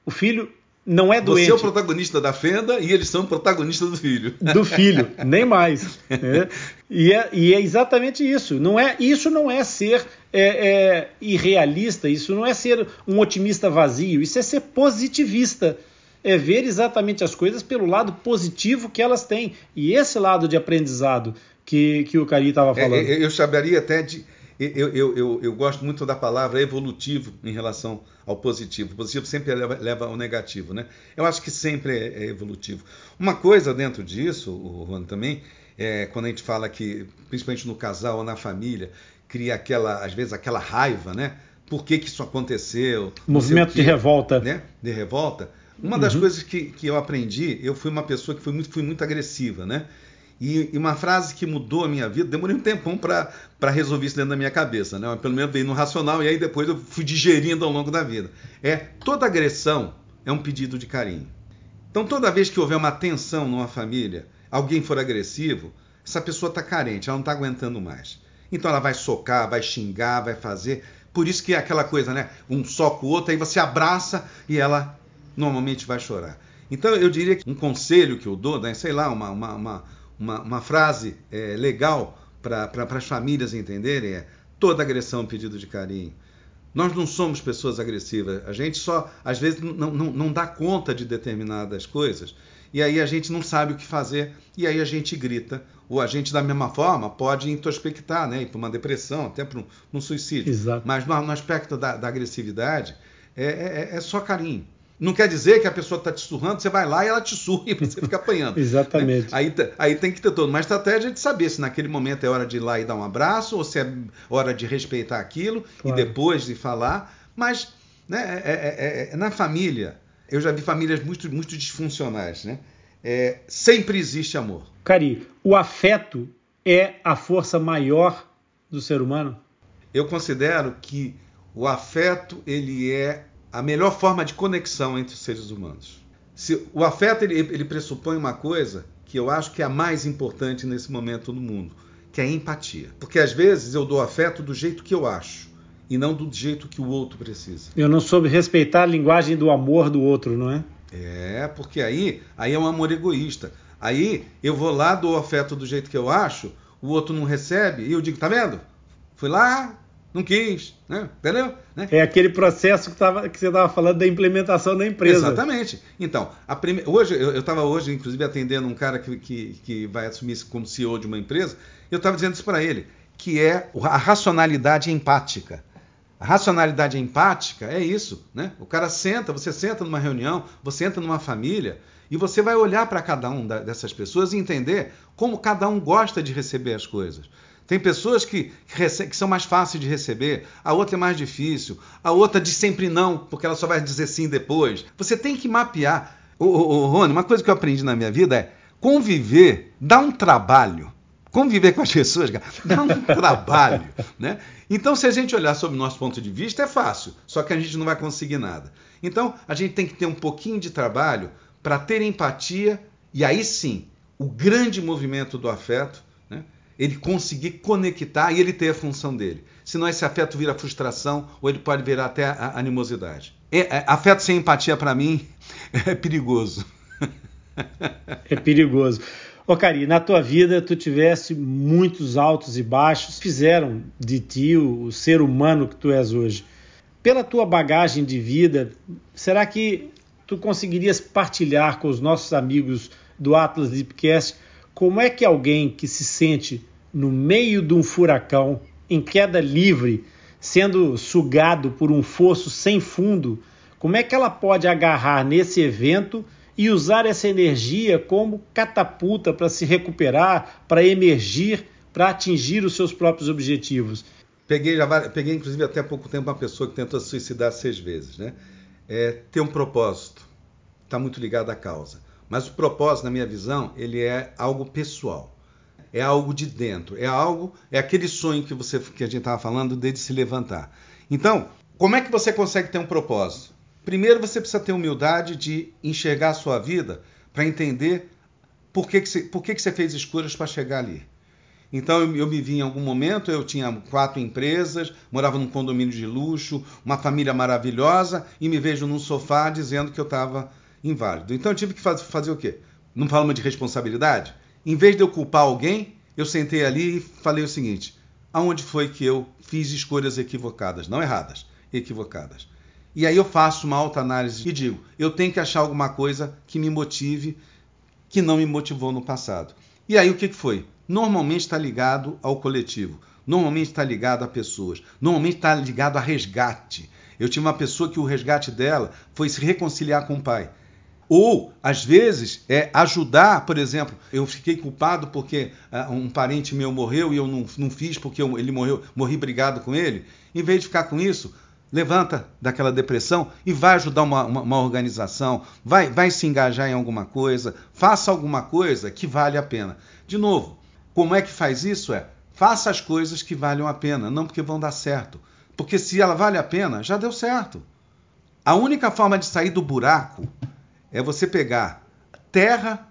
O filho não é doente. Você é o protagonista da fenda e eles são protagonistas do filho. Do filho, nem mais. É. E, é, e, é, exatamente isso. Não é, isso não é ser é, é, irrealista, isso não é ser um otimista vazio, isso é ser positivista. É ver exatamente as coisas pelo lado positivo que elas têm. E esse lado de aprendizado que, que o Cari estava É, falando. eu chamaria até de eu, eu, eu, eu, gosto muito da palavra evolutivo em relação ao positivo. O positivo sempre leva, leva ao negativo, né? Eu acho que sempre é, é evolutivo. Uma coisa dentro disso, o Juan, também, é quando a gente fala que, principalmente no casal ou na família, cria aquela, às vezes, aquela raiva, né? Por que, que isso aconteceu? Movimento de revolta. Né? De revolta. Uma das uhum. coisas que, que eu aprendi, eu fui uma pessoa que fui muito, fui muito agressiva, né? E, e, uma frase que mudou a minha vida, demorei um tempão para resolver isso dentro da minha cabeça, né? Pelo menos veio no racional e aí depois eu fui digerindo ao longo da vida. É toda agressão é um pedido de carinho. Então toda vez que houver uma tensão numa família, alguém for agressivo, essa pessoa está carente, ela não está aguentando mais. Então ela vai socar, vai xingar, vai fazer. Por isso que é aquela coisa, né? Um soca o outro, aí você abraça e ela normalmente vai chorar. Então eu diria que um conselho que eu dou, né? sei lá, uma, uma, uma, uma, uma frase é, legal para as famílias entenderem é toda agressão é um pedido de carinho. Nós não somos pessoas agressivas. A gente só, às vezes, não, não, não dá conta de determinadas coisas. E aí a gente não sabe o que fazer. E aí a gente grita. Ou a gente, da mesma forma, pode introspectar, né? Ir para uma depressão, até para um, um suicídio. Exato. Mas no, no aspecto da, da agressividade, é, é, é só carinho. Não quer dizer que a pessoa está te surrando, você vai lá e ela te surra e você fica apanhando. Exatamente. Né? Aí, aí tem que ter toda uma estratégia de saber se naquele momento é hora de ir lá e dar um abraço, ou se é hora de respeitar aquilo claro. e depois de falar. Mas né, é, é, é, na família, eu já vi famílias muito, muito disfuncionais. Né? sempre existe amor. Cari, o afeto é a força maior do ser humano? Eu considero que o afeto ele é a melhor forma de conexão entre os seres humanos. Se, o afeto ele, ele pressupõe uma coisa que eu acho que é a mais importante nesse momento no mundo, que é a empatia. Porque às vezes eu dou afeto do jeito que eu acho e não do jeito que o outro precisa. Eu não soube respeitar a linguagem do amor do outro, não é? É, porque aí, aí é um amor egoísta. Aí eu vou lá, dou afeto do jeito que eu acho, o outro não recebe, e eu digo, tá vendo? Fui lá, não quis, né? entendeu? Né? É aquele processo que, tava, que você estava falando da implementação da empresa. Exatamente. Então, prime... hoje eu estava hoje, inclusive, atendendo um cara que, que, que vai assumir como CEO de uma empresa, eu estava dizendo isso para ele, que é a racionalidade empática. A racionalidade empática é isso, né? O cara senta, você senta numa reunião, você entra numa família e você vai olhar para cada um dessas pessoas e entender como cada um gosta de receber as coisas. Tem pessoas que, que, são mais fáceis de receber, a outra é mais difícil, a outra diz sempre não, porque ela só vai dizer sim depois. Você tem que mapear. Ô, ô, ô, Rony, uma coisa que eu aprendi na minha vida é conviver dá um trabalho. Conviver com as pessoas dá um trabalho. Né? Então, se a gente olhar sob o nosso ponto de vista, é fácil, só que a gente não vai conseguir nada. Então, a gente tem que ter um pouquinho de trabalho para ter empatia e aí sim, o grande movimento do afeto ele conseguir conectar e ele ter a função dele. Senão esse afeto vira frustração ou ele pode virar até animosidade. É, é, afeto sem empatia, para mim, é perigoso. É perigoso. Ô, Cari, na tua vida tu tivesse muitos altos e baixos, fizeram de ti o, o ser humano que tu és hoje. Pela tua bagagem de vida, será que tu conseguirias partilhar com os nossos amigos do Atlas Lipcast como é que alguém que se sente no meio de um furacão, em queda livre, sendo sugado por um fosso sem fundo, como é que ela pode agarrar nesse evento e usar essa energia como catapulta para se recuperar, para emergir, para atingir os seus próprios objetivos? Peguei, já, peguei inclusive até há pouco tempo uma pessoa que tentou se suicidar seis vezes, né? É, ter um propósito está muito ligado à causa. Mas o propósito, na minha visão, ele é algo pessoal. É algo de dentro. É algo, é aquele sonho que você que a gente estava falando de se levantar. Então, como é que você consegue ter um propósito? Primeiro, você precisa ter humildade de enxergar a sua vida para entender por que, que, você, por que, que você fez escolhas para chegar ali. Então eu, eu, me vi em algum momento, eu tinha quatro empresas, morava num condomínio de luxo, uma família maravilhosa, e me vejo num sofá dizendo que eu estava inválido. Então eu tive que faz, fazer o quê? Não falamos de responsabilidade? Em vez de eu culpar alguém, eu sentei ali e falei o seguinte: aonde foi que eu fiz escolhas equivocadas, não erradas, equivocadas. E aí eu faço uma alta análise e digo: eu tenho que achar alguma coisa que me motive, que não me motivou no passado. E aí o que, foi? Normalmente está ligado ao coletivo, normalmente está ligado a pessoas, normalmente está ligado a resgate. Eu tinha uma pessoa que o resgate dela foi se reconciliar com o pai. Ou, às vezes, é ajudar, por exemplo, eu fiquei culpado porque uh, um parente meu morreu e eu não, não fiz porque eu, ele morreu, morri brigado com ele. Em vez de ficar com isso, levanta daquela depressão e vai ajudar uma, uma, uma, organização, vai, vai se engajar em alguma coisa, faça alguma coisa que vale a pena. De novo, como é que faz isso? É faça as coisas que valham a pena, não porque vão dar certo. Porque se ela vale a pena, já deu certo. A única forma de sair do buraco é você pegar terra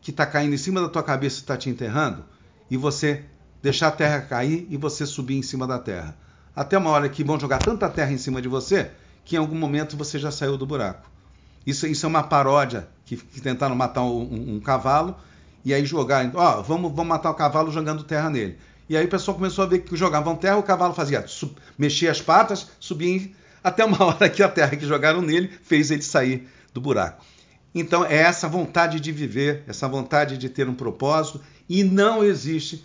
que está caindo em cima da tua cabeça e está te enterrando e você deixar a terra cair e você subir em cima da terra. Até uma hora que vão jogar tanta terra em cima de você que em algum momento você já saiu do buraco. Isso, isso é uma paródia que, que tentaram matar um, um, um, cavalo e aí jogaram, ó, vamos, vamos matar o cavalo jogando terra nele. E aí o pessoal começou a ver que jogavam terra, o cavalo fazia, sub, mexia as patas, subia até uma hora que a terra que jogaram nele fez ele sair do buraco. Então é essa vontade de viver, essa vontade de ter um propósito e não existe,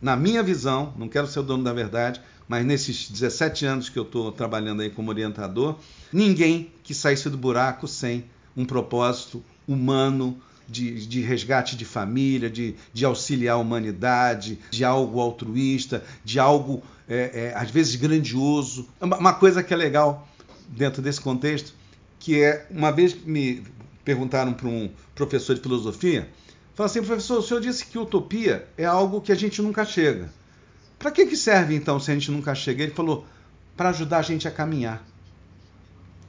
na minha visão, não quero ser o dono da verdade, mas nesses 17 anos que eu estou trabalhando aí como orientador, ninguém que saísse do buraco sem um propósito humano, de, de, resgate de família, de, de, auxiliar a humanidade, de algo altruísta, de algo, é, é, às vezes, grandioso. Uma coisa que é legal dentro desse contexto, que é, uma vez me perguntaram para um professor de filosofia, falaram assim, professor, o senhor disse que utopia é algo que a gente nunca chega. Para que, que serve, então, se a gente nunca chega? Ele falou, para ajudar a gente a caminhar.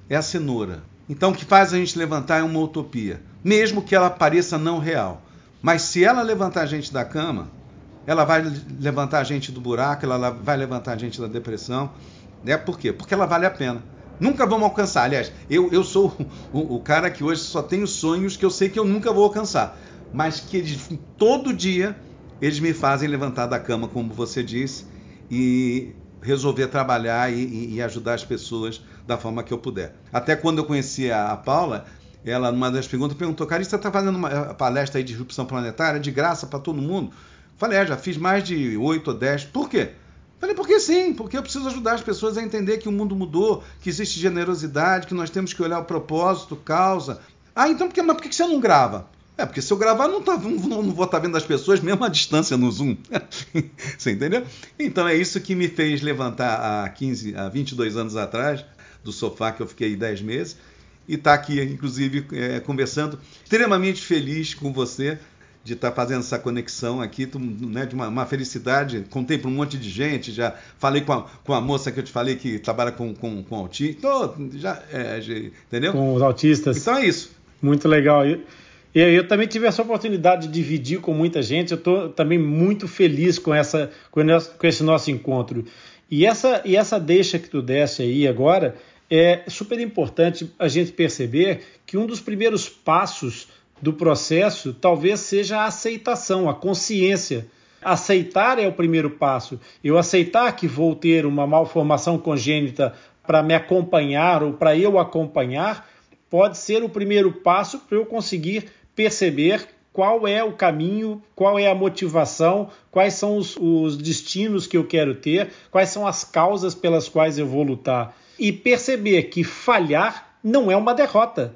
É a cenoura. Então, o que faz a gente levantar é uma utopia, mesmo que ela pareça não real. Mas se ela levantar a gente da cama, ela vai levantar a gente do buraco, ela vai levantar a gente da depressão. Né? Por quê? Porque ela vale a pena. Nunca vamos alcançar. Aliás, eu, eu sou o, o, cara que hoje só tenho sonhos que eu sei que eu nunca vou alcançar. Mas que eles, todo dia eles me fazem levantar da cama, como você disse, e resolver trabalhar e, e, ajudar as pessoas da forma que eu puder. Até quando eu conheci a, Paula, ela, numa das perguntas, perguntou: Cara, você está fazendo uma eh, palestra aí de disrupção planetária de graça para todo mundo? Falei: É, já fiz mais de 8 ou 10. Por quê? Falei, porque sim, porque eu preciso ajudar as pessoas a entender que o mundo mudou, que existe generosidade, que nós temos que olhar o propósito, causa. Ah, então por que, mas por que você não grava? É, porque se eu gravar, não, tá, não, não vou estar tá vendo as pessoas mesmo à distância no Zoom. Você entendeu? Então é isso que me fez levantar há 15, há 22 anos atrás, do sofá que eu fiquei 10 meses, e estar tá aqui, inclusive, é, conversando, extremamente feliz com você de estar tá fazendo essa conexão aqui, né, de uma, uma, felicidade. Contei para um monte de gente, já falei com a, com a moça que eu te falei que trabalha com, com, com já, é, entendeu? Com os autistas. Então é isso. Muito legal. E eu também tive essa oportunidade de dividir com muita gente. Eu estou também muito feliz com, essa, com esse nosso encontro. E essa, e essa deixa que tu desse aí agora é super importante a gente perceber que um dos primeiros passos do processo talvez seja a aceitação, a consciência. Aceitar é o primeiro passo. Eu aceitar que vou ter uma malformação congênita para me acompanhar ou para eu acompanhar pode ser o primeiro passo para eu conseguir perceber qual é o caminho, qual é a motivação, quais são os, os, destinos que eu quero ter, quais são as causas pelas quais eu vou lutar. E perceber que falhar não é uma derrota.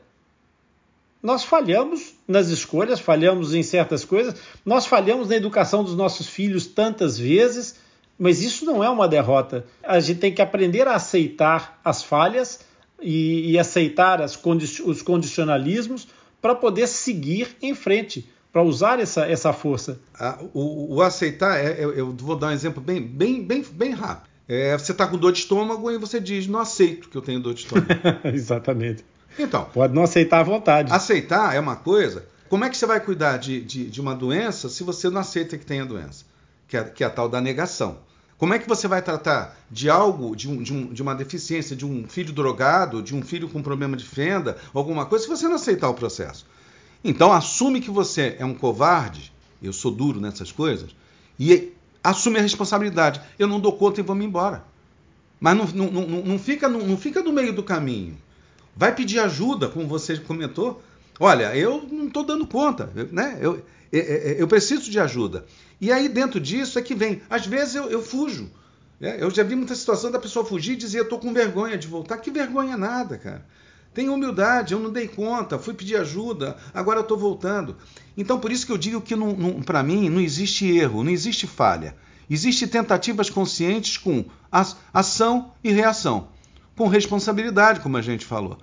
Nós falhamos nas escolhas, falhamos em certas coisas, nós falhamos na educação dos nossos filhos tantas vezes, mas isso não é uma derrota. A gente tem que aprender a aceitar as falhas e, e aceitar condi os condicionalismos para poder seguir em frente, para usar essa, essa força. Ah, o, o, aceitar, é, eu, eu, vou dar um exemplo bem, bem, bem, bem rápido. É, você está com dor de estômago e você diz, não aceito que eu tenho dor de estômago. Exatamente. Então. Pode não aceitar à vontade. Aceitar é uma coisa. Como é que você vai cuidar de, de, de uma doença se você não aceita que tem a doença? Que é, que é a tal da negação. Como é que você vai tratar de algo, de, um, de, um, de, uma deficiência, de um filho drogado, de um filho com problema de fenda, alguma coisa, se você não aceitar o processo? Então, assume que você é um covarde, eu sou duro nessas coisas, e assume a responsabilidade. Eu não dou conta e vou me embora. Mas não, não, não, não, fica, não, não fica no meio do caminho. Vai pedir ajuda, como você comentou. Olha, eu não estou dando conta, né? Eu, eu, eu preciso de ajuda. E aí, dentro disso, é que vem. Às vezes eu, eu fujo. Né? Eu já vi muita situação da pessoa fugir e dizer: estou com vergonha de voltar. Que vergonha nada, cara. Tenha humildade, eu não dei conta, fui pedir ajuda, agora eu estou voltando. Então, por isso que eu digo que, para mim, não existe erro, não existe falha. Existem tentativas conscientes com ação e reação, com responsabilidade, como a gente falou.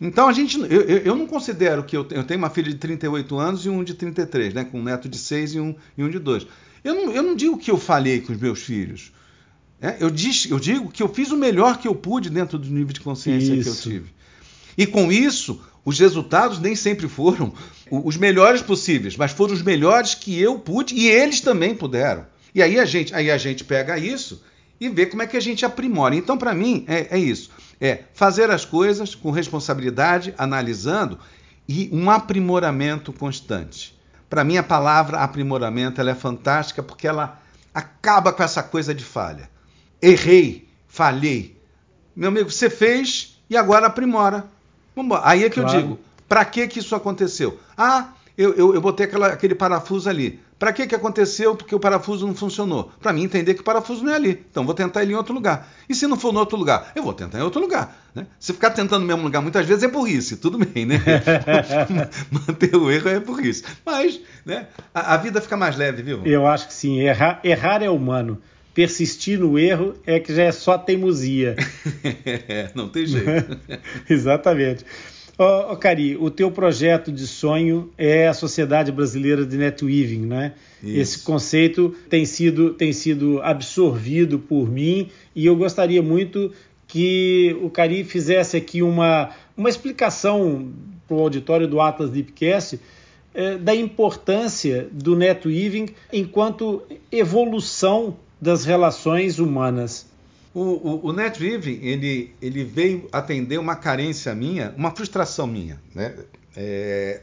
Então a gente, eu, eu não considero que eu tenho, eu tenho, uma filha de 38 anos e um de 33, né, com um neto de 6 e um, e um de 2. Eu não, eu não digo que eu falhei com os meus filhos. É, eu, diz, eu digo que eu fiz o melhor que eu pude dentro do nível de consciência isso. que eu tive. E com isso, Os resultados nem sempre foram os melhores possíveis, mas foram os melhores que eu pude e eles também puderam. E aí a gente, aí a gente pega isso e vê como é que a gente aprimora. Então, para mim, é, é isso. É fazer as coisas com responsabilidade, analisando e um aprimoramento constante. Para mim, a palavra aprimoramento ela é fantástica porque ela acaba com essa coisa de falha. Errei, falhei. Meu amigo, você fez e agora aprimora. Vamos Aí é que claro. eu digo, para que, que isso aconteceu? Ah, eu, eu, eu botei aquela, aquele parafuso ali. Para que, que aconteceu? Porque o parafuso não funcionou. Para mim entender que o parafuso não é ali. Então vou tentar ele em outro lugar. E se não for no outro lugar? Eu vou tentar em outro lugar. Né? Se ficar tentando no mesmo lugar muitas vezes é burrice, tudo bem, né? Manter o erro é burrice. Mas né, a, a, vida fica mais leve, viu? Eu acho que sim. Errar, errar é humano. Persistir no erro é que já é só teimosia. é, não tem jeito. Exatamente. Ô, oh, Cari, o teu projeto de sonho é a Sociedade Brasileira de Netweaving, né? Isso. Esse conceito tem sido, tem sido absorvido por mim e eu gostaria muito que o Cari fizesse aqui uma, uma explicação para o auditório do Atlas Deepcast eh, da importância do netweaving enquanto evolução das relações humanas. O, o, o ele, ele veio atender uma carência minha, uma frustração minha, né? É,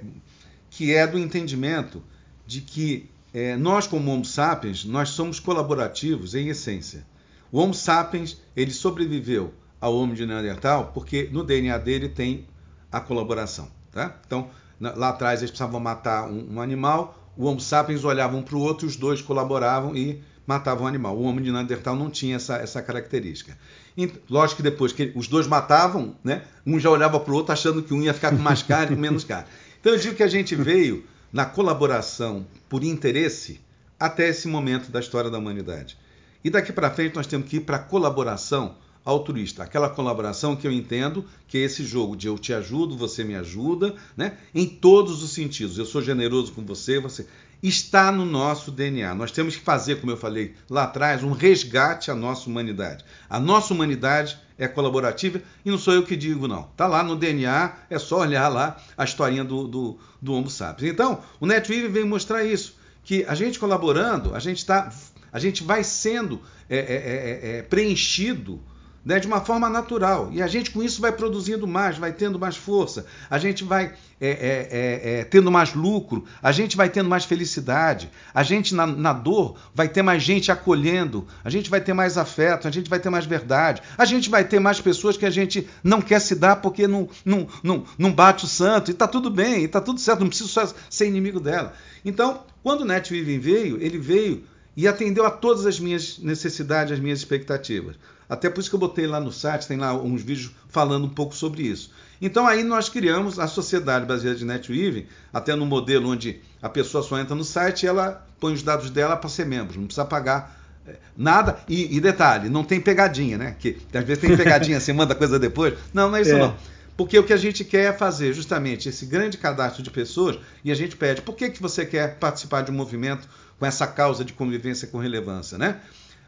que é do entendimento de que é, nós, como Homo sapiens, nós somos colaborativos em essência. O Homo sapiens, ele sobreviveu ao Homo de Neandertal porque no DNA dele tem a colaboração, tá? Então, lá atrás eles precisavam matar um, um animal, o Homo sapiens olhava um para o outro, os dois colaboravam e matava um animal. O homem de Neandertal não tinha essa, essa característica. E, lógico que depois que os dois matavam, né, um já olhava para o outro achando que um ia ficar com mais carne e com menos carne. Então eu digo que a gente veio na colaboração por interesse até esse momento da história da humanidade. E daqui para frente nós temos que ir para a colaboração altruísta, aquela colaboração que eu entendo que é esse jogo de eu te ajudo, você me ajuda, né? Em todos os sentidos. Eu sou generoso com você, você está no nosso DNA. Nós temos que fazer, como eu falei lá atrás, um resgate à nossa humanidade. A nossa humanidade é colaborativa e não sou eu que digo, não. Está lá no DNA, é só olhar lá a historinha do, do, do Homo sapiens. Então, o NetWeave vem mostrar isso, que a gente colaborando, a gente, está, a gente vai sendo é, é, é, é preenchido né, de uma forma natural. E a gente com isso vai produzindo mais, vai tendo mais força, a gente vai é, é, é, é, tendo mais lucro, a gente vai tendo mais felicidade, a gente na, na, dor vai ter mais gente acolhendo, a gente vai ter mais afeto, a gente vai ter mais verdade, a gente vai ter mais pessoas que a gente não quer se dar porque não, não, não, não bate o santo, e está tudo bem, e está tudo certo, não preciso só ser inimigo dela. Então, quando o Net veio, ele veio e atendeu a todas as minhas necessidades, as minhas expectativas. Até por isso que eu botei lá no site, tem lá uns vídeos falando um pouco sobre isso. Então aí nós criamos a Sociedade Brasileira de NetWeaving, até no modelo onde a pessoa só entra no site e ela põe os dados dela para ser membro, não precisa pagar é, nada. E, e, detalhe, não tem pegadinha, né? Que às vezes tem pegadinha, você manda coisa depois. Não, não é isso é. não. Porque o que a gente quer é fazer justamente esse grande cadastro de pessoas e a gente pede, por que, que você quer participar de um movimento com essa causa de convivência com relevância, né?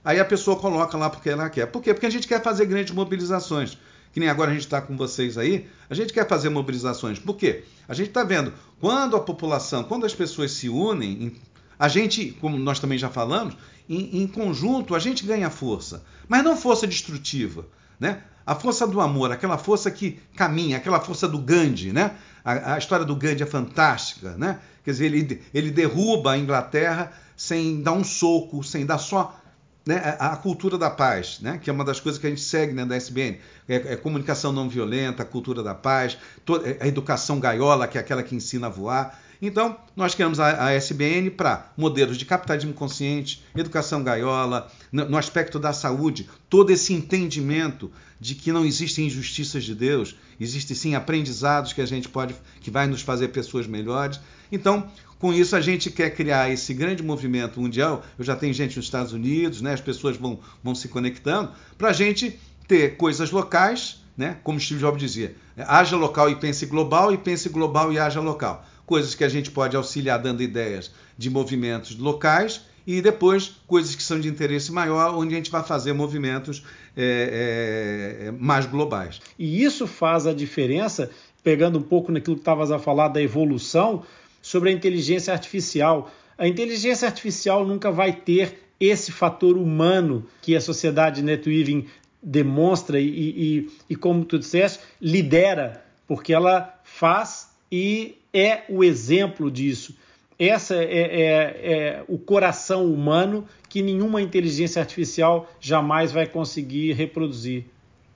Aí a pessoa coloca lá porque ela quer. Por quê? Porque a gente quer fazer grandes mobilizações. Que nem agora a gente está com vocês aí, a gente quer fazer mobilizações. Por quê? A gente está vendo, quando a população, quando as pessoas se unem, a gente, como nós também já falamos, em, em conjunto a gente ganha força. Mas não força destrutiva. Né? A força do amor, aquela força que caminha, aquela força do Gandhi, né? A, a, história do Gandhi é fantástica, né? Quer dizer, ele, ele derruba a Inglaterra sem dar um soco, sem dar só né, a, cultura da paz, né, que é uma das coisas que a gente segue né, da SBN, é, é comunicação não violenta, cultura da paz, toda, é, a educação gaiola, que é aquela que ensina a voar. Então, nós criamos a, a SBN para modelos de capitalismo consciente, educação gaiola, no, no, aspecto da saúde, todo esse entendimento de que não existem injustiças de Deus, existem sim aprendizados que a gente pode, que vai nos fazer pessoas melhores. Então, com isso, a gente quer criar esse grande movimento mundial. Eu já tenho gente nos Estados Unidos, né? as pessoas vão, vão se conectando, para a gente ter coisas locais, né? como Steve Jobs dizia: haja local e pense global, e pense global e haja local. Coisas que a gente pode auxiliar dando ideias de movimentos locais e depois coisas que são de interesse maior, onde a gente vai fazer movimentos é, é, mais globais. E isso faz a diferença pegando um pouco naquilo que estavas a falar da evolução, sobre a inteligência artificial. A inteligência artificial nunca vai ter esse fator humano que a sociedade NetWeaving demonstra e, e, e, como tu disseste, lidera, porque ela faz e é o exemplo disso. Essa é, é, é, o coração humano que nenhuma inteligência artificial jamais vai conseguir reproduzir.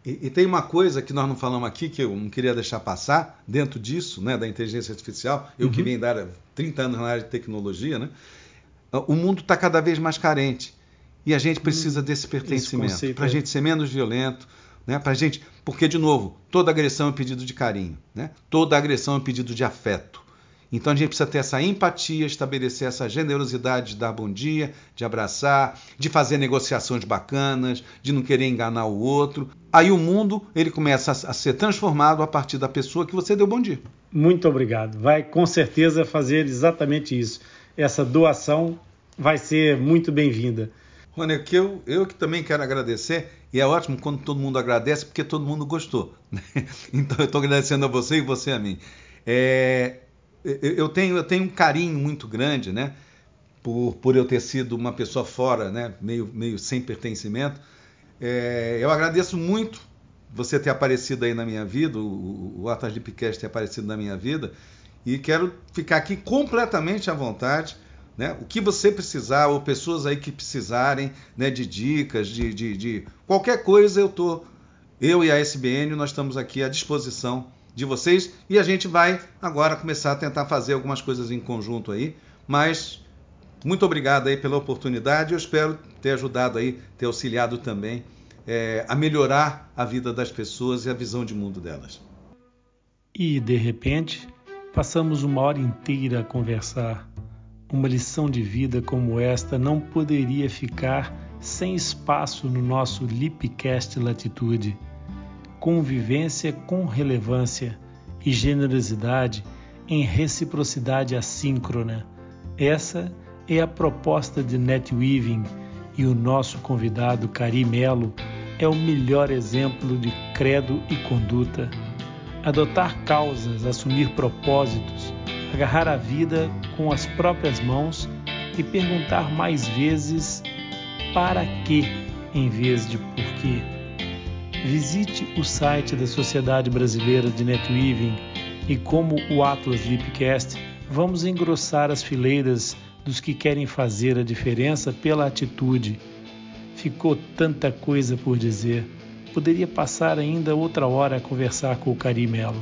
E, e, tem uma coisa que nós não falamos aqui que eu não queria deixar passar dentro disso, né, da inteligência artificial. Eu uhum. que venho dar 30 anos na área de tecnologia, né? O mundo está cada vez mais carente e a gente precisa hum, desse pertencimento para a é. gente ser menos violento, né? Para gente, porque de novo, toda agressão é um pedido de carinho, né? Toda agressão é um pedido de afeto. Então a gente precisa ter essa empatia, estabelecer essa generosidade de dar bom dia, de abraçar, de fazer negociações bacanas, de não querer enganar o outro. Aí o mundo ele começa a, ser transformado a partir da pessoa que você deu bom dia. Muito obrigado. Vai com certeza fazer exatamente isso. Essa doação vai ser muito bem-vinda. Rony, que eu, eu que também quero agradecer, e é ótimo quando todo mundo agradece, porque todo mundo gostou. Né? Então eu estou agradecendo a você e você a mim. É, eu tenho, eu tenho um carinho muito grande, né? Por, por eu ter sido uma pessoa fora, né? Meio, meio sem pertencimento. É, eu agradeço muito você ter aparecido aí na minha vida, o, o Atlas de Piquet ter aparecido na minha vida, e quero ficar aqui completamente à vontade. Né? O que você precisar, ou pessoas aí que precisarem né, de dicas, de, de, de qualquer coisa, eu tô, eu e a SBN, nós estamos aqui à disposição de vocês e a gente vai agora começar a tentar fazer algumas coisas em conjunto aí, mas muito obrigado aí pela oportunidade, eu espero ter ajudado aí, ter auxiliado também é, a melhorar a vida das pessoas e a visão de mundo delas. E de repente, passamos uma hora inteira a conversar. Uma lição de vida como esta não poderia ficar sem espaço no nosso Lipcast Latitude convivência com relevância e generosidade em reciprocidade assíncrona. Essa é a proposta de NetWeaving e o nosso convidado Cari Melo é o melhor exemplo de credo e conduta. Adotar causas, assumir propósitos, agarrar a vida com as próprias mãos e perguntar mais vezes para quê em vez de por quê. Visite o site da Sociedade Brasileira de Netweaving e, como o Atlas Lipcast, vamos engrossar as fileiras dos que querem fazer a diferença pela atitude. Ficou tanta coisa por dizer. Poderia passar ainda outra hora a conversar com o Carimelo.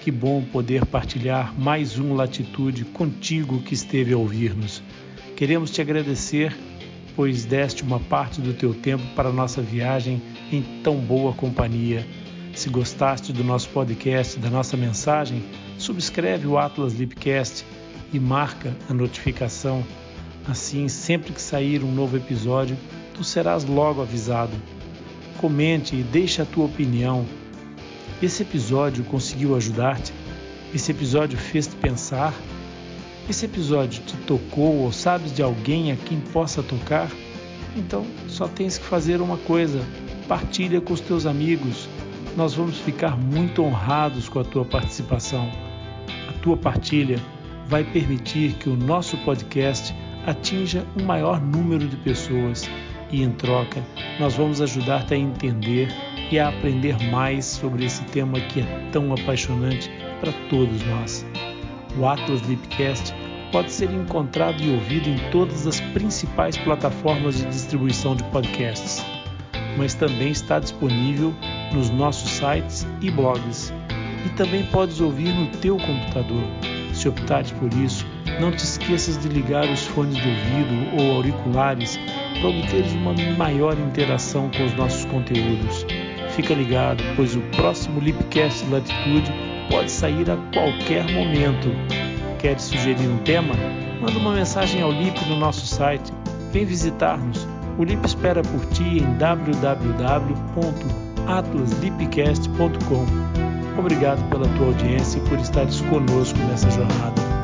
Que bom poder partilhar mais um Latitude contigo que esteve a ouvir-nos. Queremos te agradecer pois deste uma parte do teu tempo para a nossa viagem em tão boa companhia. Se gostaste do nosso podcast, da nossa mensagem, subscreve o Atlas Lipcast e marca a notificação. Assim, sempre que sair um novo episódio, tu serás logo avisado. Comente e deixe a tua opinião. Esse episódio conseguiu ajudar-te? Esse episódio fez-te pensar? Esse episódio te tocou ou sabes de alguém a quem possa tocar? Então só tens que fazer uma coisa: partilha com os teus amigos. Nós vamos ficar muito honrados com a tua participação. A tua partilha vai permitir que o nosso podcast atinja um maior número de pessoas e, em troca, nós vamos ajudar-te a entender e a aprender mais sobre esse tema que é tão apaixonante para todos nós. O Atlas Lipcast pode ser encontrado e ouvido em todas as principais plataformas de distribuição de podcasts, mas também está disponível nos nossos sites e blogs. E também podes ouvir no teu computador. Se optares por isso, não te esqueças de ligar os fones de ouvido ou auriculares para obteres uma maior interação com os nossos conteúdos. Fica ligado, pois o próximo Lipcast Latitude pode sair a qualquer momento. Quer sugerir um tema? Manda uma mensagem ao LIP no nosso site. Vem visitar-nos. O LIP espera por ti em www.atlaslipcast.com. Obrigado pela tua audiência e por estares conosco nessa jornada.